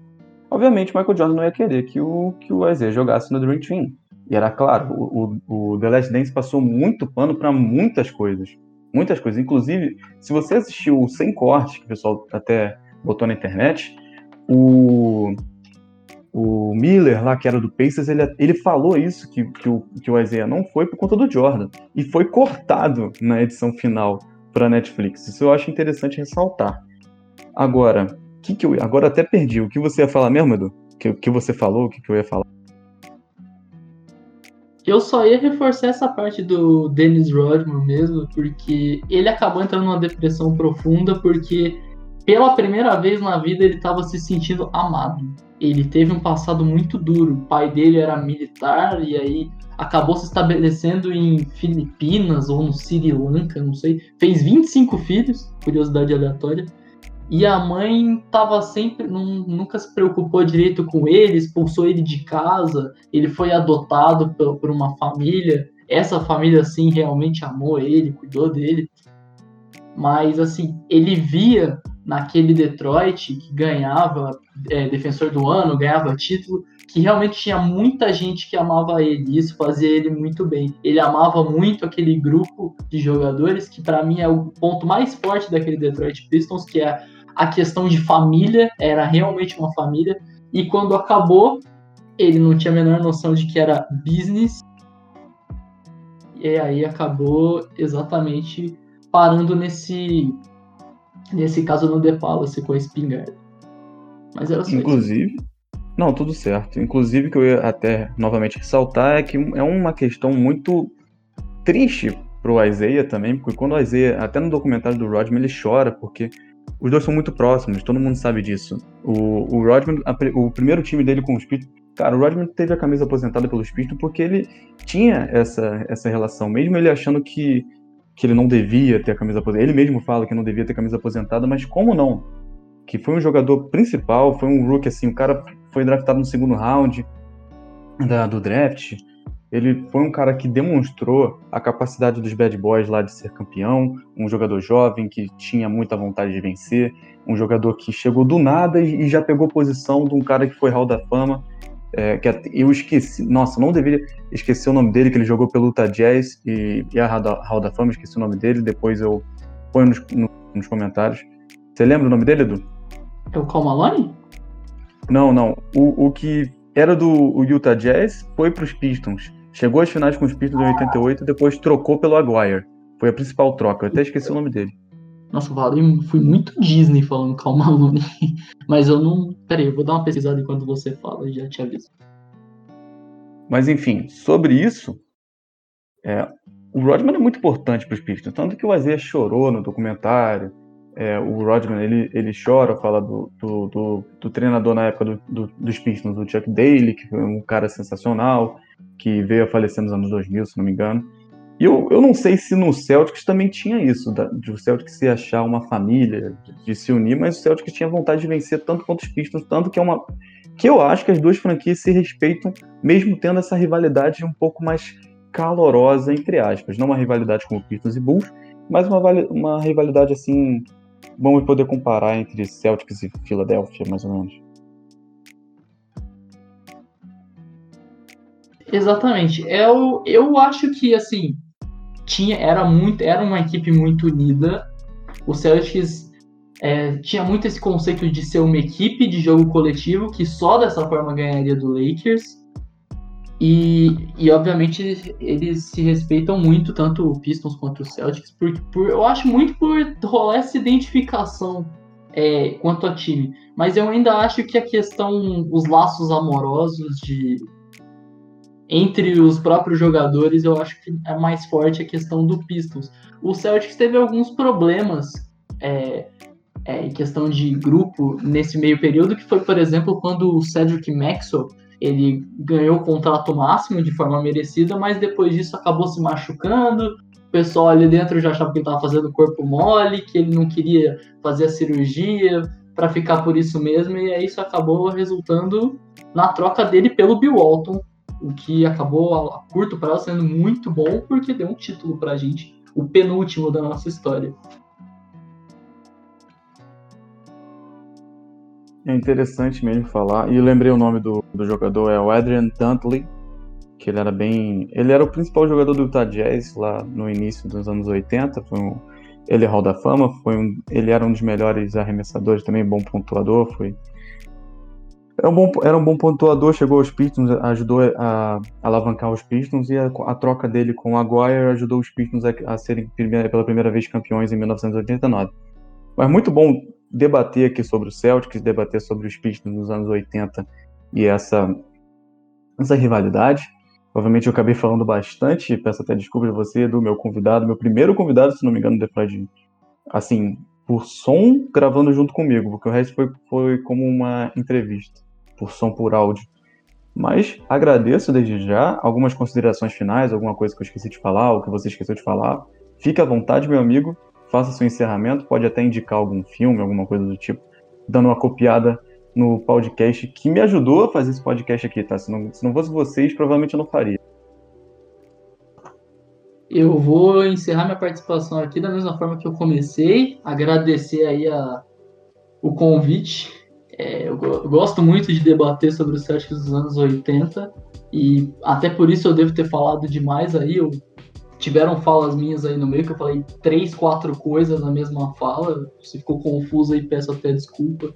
obviamente o Michael Jordan não ia querer que o, que o Isaiah jogasse no Dream Team. E era claro, o, o, The Last Dance passou muito pano para muitas coisas. Muitas coisas. Inclusive, se você assistiu o Sem Corte, que o pessoal até botou na internet, o, o Miller, lá que era do Pacers, ele, ele falou isso, que, que, o, que o Isaiah não foi por conta do Jordan. E foi cortado na edição final para Netflix. Isso eu acho interessante ressaltar. Agora, que que eu, agora até perdi. O que você ia falar mesmo, Edu? O que, que você falou? O que, que eu ia falar? Eu só ia reforçar essa parte do Dennis Rodman mesmo, porque ele acabou entrando numa depressão profunda, porque pela primeira vez na vida ele estava se sentindo amado. Ele teve um passado muito duro. O pai dele era militar e aí acabou se estabelecendo em Filipinas ou no Sri Lanka, não sei. Fez 25 filhos, curiosidade aleatória. E a mãe tava sempre, nunca se preocupou direito com ele, expulsou ele de casa, ele foi adotado por, uma família. Essa família, assim, realmente amou ele, cuidou dele. Mas, assim, ele via naquele Detroit que ganhava é, defensor do ano, ganhava título, que realmente tinha muita gente que amava ele, isso fazia ele muito bem. Ele amava muito aquele grupo de jogadores que para mim é o ponto mais forte daquele Detroit Pistons, que é a questão de família, era realmente uma família, e quando acabou, ele não tinha a menor noção de que era business, e aí acabou exatamente parando nesse nesse caso no The Palace com a espingarda. Mas era só Inclusive, isso. não, tudo certo. Inclusive, que eu ia até novamente ressaltar é que é uma questão muito triste pro Isaiah também, porque quando o Isaiah, até no documentário do Rodman, ele chora, porque os dois são muito próximos, todo mundo sabe disso. O, o Rodman, a, o primeiro time dele com os Pistons, cara, o Rodman teve a camisa aposentada pelos Pistons porque ele tinha essa, essa relação, mesmo ele achando que, que ele não devia ter a camisa aposentada. Ele mesmo fala que não devia ter camisa aposentada, mas como não? Que foi um jogador principal, foi um rookie, assim, o cara foi draftado no segundo round da, do draft, ele foi um cara que demonstrou a capacidade dos bad boys lá de ser campeão, um jogador jovem que tinha muita vontade de vencer, um jogador que chegou do nada e já pegou posição de um cara que foi Hall da Fama. É, que eu esqueci, nossa, não deveria esquecer o nome dele, que ele jogou pelo Utah Jazz e, e a Hall da Fama, esqueci o nome dele, depois eu ponho nos, no, nos comentários. Você lembra o nome dele, Edu? É o Cal Malone? Não, não. O, o que era do Utah Jazz foi para os Pistons. Chegou às finais com os Pistons em 88 e depois trocou pelo Aguirre. Foi a principal troca. Eu até esqueci o nome dele. Nossa, eu falei, fui muito Disney falando calma Malone. (laughs) Mas eu não. Peraí, eu vou dar uma pesquisada enquanto você fala e já te aviso. Mas enfim, sobre isso, é, o Rodman é muito importante para os Pistons. Tanto que o Isaiah chorou no documentário. É, o Rodman ele, ele chora, fala do, do, do, do treinador na época do, do, dos Pistons, do Chuck Daly, que foi um cara sensacional, que veio a falecer nos anos 2000, se não me engano. E eu, eu não sei se no Celtics também tinha isso, da, de o Celtics se achar uma família, de, de, se unir, mas o Celtics tinha vontade de vencer tanto quanto os Pistons, tanto que é uma. que eu acho que as duas franquias se respeitam, mesmo tendo essa rivalidade um pouco mais calorosa, entre aspas. Não uma rivalidade como Pistons e Bulls, mas uma, uma rivalidade assim. Vamos poder comparar entre Celtics e Philadelphia, mais ou menos. Exatamente. Eu, eu acho que, assim, tinha era muito era uma equipe muito unida. O Celtics é, tinha muito esse conceito de ser uma equipe de jogo coletivo que só dessa forma ganharia do Lakers. E, e obviamente eles se respeitam muito, tanto o Pistons quanto o Celtics, por, por, eu acho muito por rolar essa identificação é, quanto a time. Mas eu ainda acho que a questão, os laços amorosos de, entre os próprios jogadores, eu acho que é mais forte a questão do Pistons. O Celtics teve alguns problemas é, é, em questão de grupo nesse meio período, que foi, por exemplo, quando o Cedric Maxwell ele ganhou o contrato máximo de forma merecida, mas depois disso acabou se machucando. O pessoal ali dentro já achava que ele estava fazendo corpo mole, que ele não queria fazer a cirurgia para ficar por isso mesmo, e aí isso acabou resultando na troca dele pelo Bill Walton, o que acabou a, curto prazo sendo muito bom porque deu um título pra gente, o penúltimo da nossa história. É interessante mesmo falar, e lembrei o nome do, do jogador, é o Adrian Dantley, que ele era bem. Ele era o principal jogador do Utah Jazz lá no início dos anos 80, foi um, ele é Hall da Fama, foi um, ele era um dos melhores arremessadores também, bom pontuador, foi era um bom, era um bom pontuador, chegou aos Pistons, ajudou a, alavancar os Pistons e a, a, troca dele com o Aguirre ajudou os Pistons a, a serem primeira, pela primeira vez campeões em 1989. Mas muito bom debater aqui sobre o Celtics, debater sobre os Pistons nos anos 80 e essa, essa rivalidade. Obviamente eu acabei falando bastante, peço até desculpas a você, do meu convidado, meu primeiro convidado, se não me engano, depois de, assim, por som, gravando junto comigo, porque o resto foi, foi como uma entrevista por som por áudio. Mas agradeço desde já. Algumas considerações finais, alguma coisa que eu esqueci de falar, ou que você esqueceu de falar. Fique à vontade, meu amigo. Faça seu encerramento. Pode até indicar algum filme, alguma coisa do tipo, dando uma copiada no podcast que me ajudou a fazer esse podcast aqui, tá? Se não, se não fosse vocês, provavelmente eu não faria. Eu vou encerrar minha participação aqui da mesma forma que eu comecei. Agradecer aí a, o convite é, eu, gosto muito de debater sobre os Celtics dos anos 80 e até por isso eu devo ter falado demais aí. Eu, tiveram falas minhas aí no meio que eu falei três, quatro coisas na mesma fala. Se ficou confuso aí, peço até desculpa.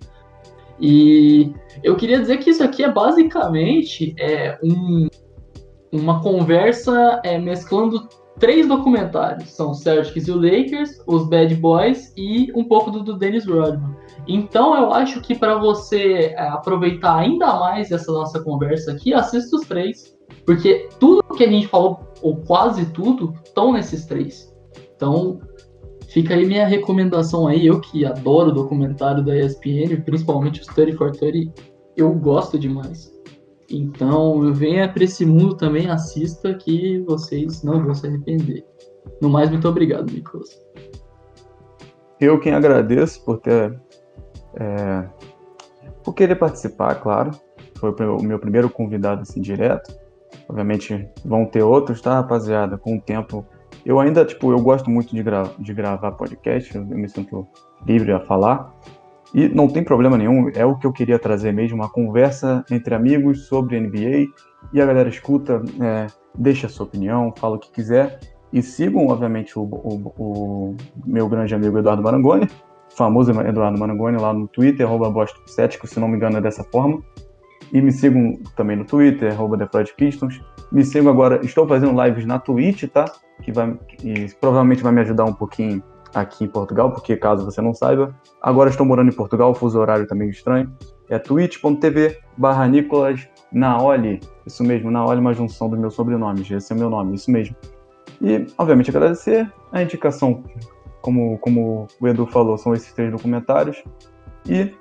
E eu queria dizer que isso aqui é basicamente é, um, uma conversa é, mesclando três documentários. São Celtics e o Lakers, os Bad Boys e um pouco do, do Dennis Rodman. Então eu acho que para você é, aproveitar ainda mais essa nossa conversa aqui, assista os três. Porque tudo que a gente falou, ou quase tudo, estão nesses três. Então, fica aí minha recomendação aí. Eu que adoro o documentário da ESPN, principalmente os 30 for 30, eu gosto demais. Então, venha para esse mundo também, assista que vocês não vão se arrepender. No mais, muito obrigado, Nicolas. Eu quem agradeço por ter é, por querer participar, claro. Foi o meu primeiro convidado assim direto. Obviamente vão ter outros, tá, rapaziada? Com o tempo. Eu ainda, tipo, eu gosto muito de, gra de gravar podcast, eu me sinto livre a falar. E não tem problema nenhum, é o que eu queria trazer mesmo, uma conversa entre amigos sobre NBA. E a galera escuta, é, deixa a sua opinião, fala o que quiser. E sigam, obviamente, o, o, o meu grande amigo Eduardo Marangoni, famoso Eduardo Marangoni lá no Twitter, arroba se não me engano é dessa forma. E me sigam também no Twitter, arroba. Me sigam agora, estou fazendo lives na Twitch, tá? Que, vai, provavelmente vai me ajudar um pouquinho aqui em Portugal, porque caso você não saiba, agora estou morando em Portugal, o fuso horário também tá estranho. É twitch.tv barra Nicolas Naoli. Isso mesmo, Naoli, uma junção dos meus sobrenomes. Esse é o meu nome, isso mesmo. E, obviamente, agradecer a indicação, como, como o Edu falou, são esses três documentários. E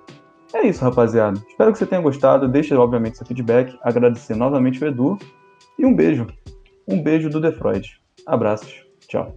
é isso, rapaziada. Espero que você tenha gostado. Deixe, obviamente, seu feedback. Agradecer novamente o Edu. E um beijo. Um beijo do The Freud. Abraços. Tchau.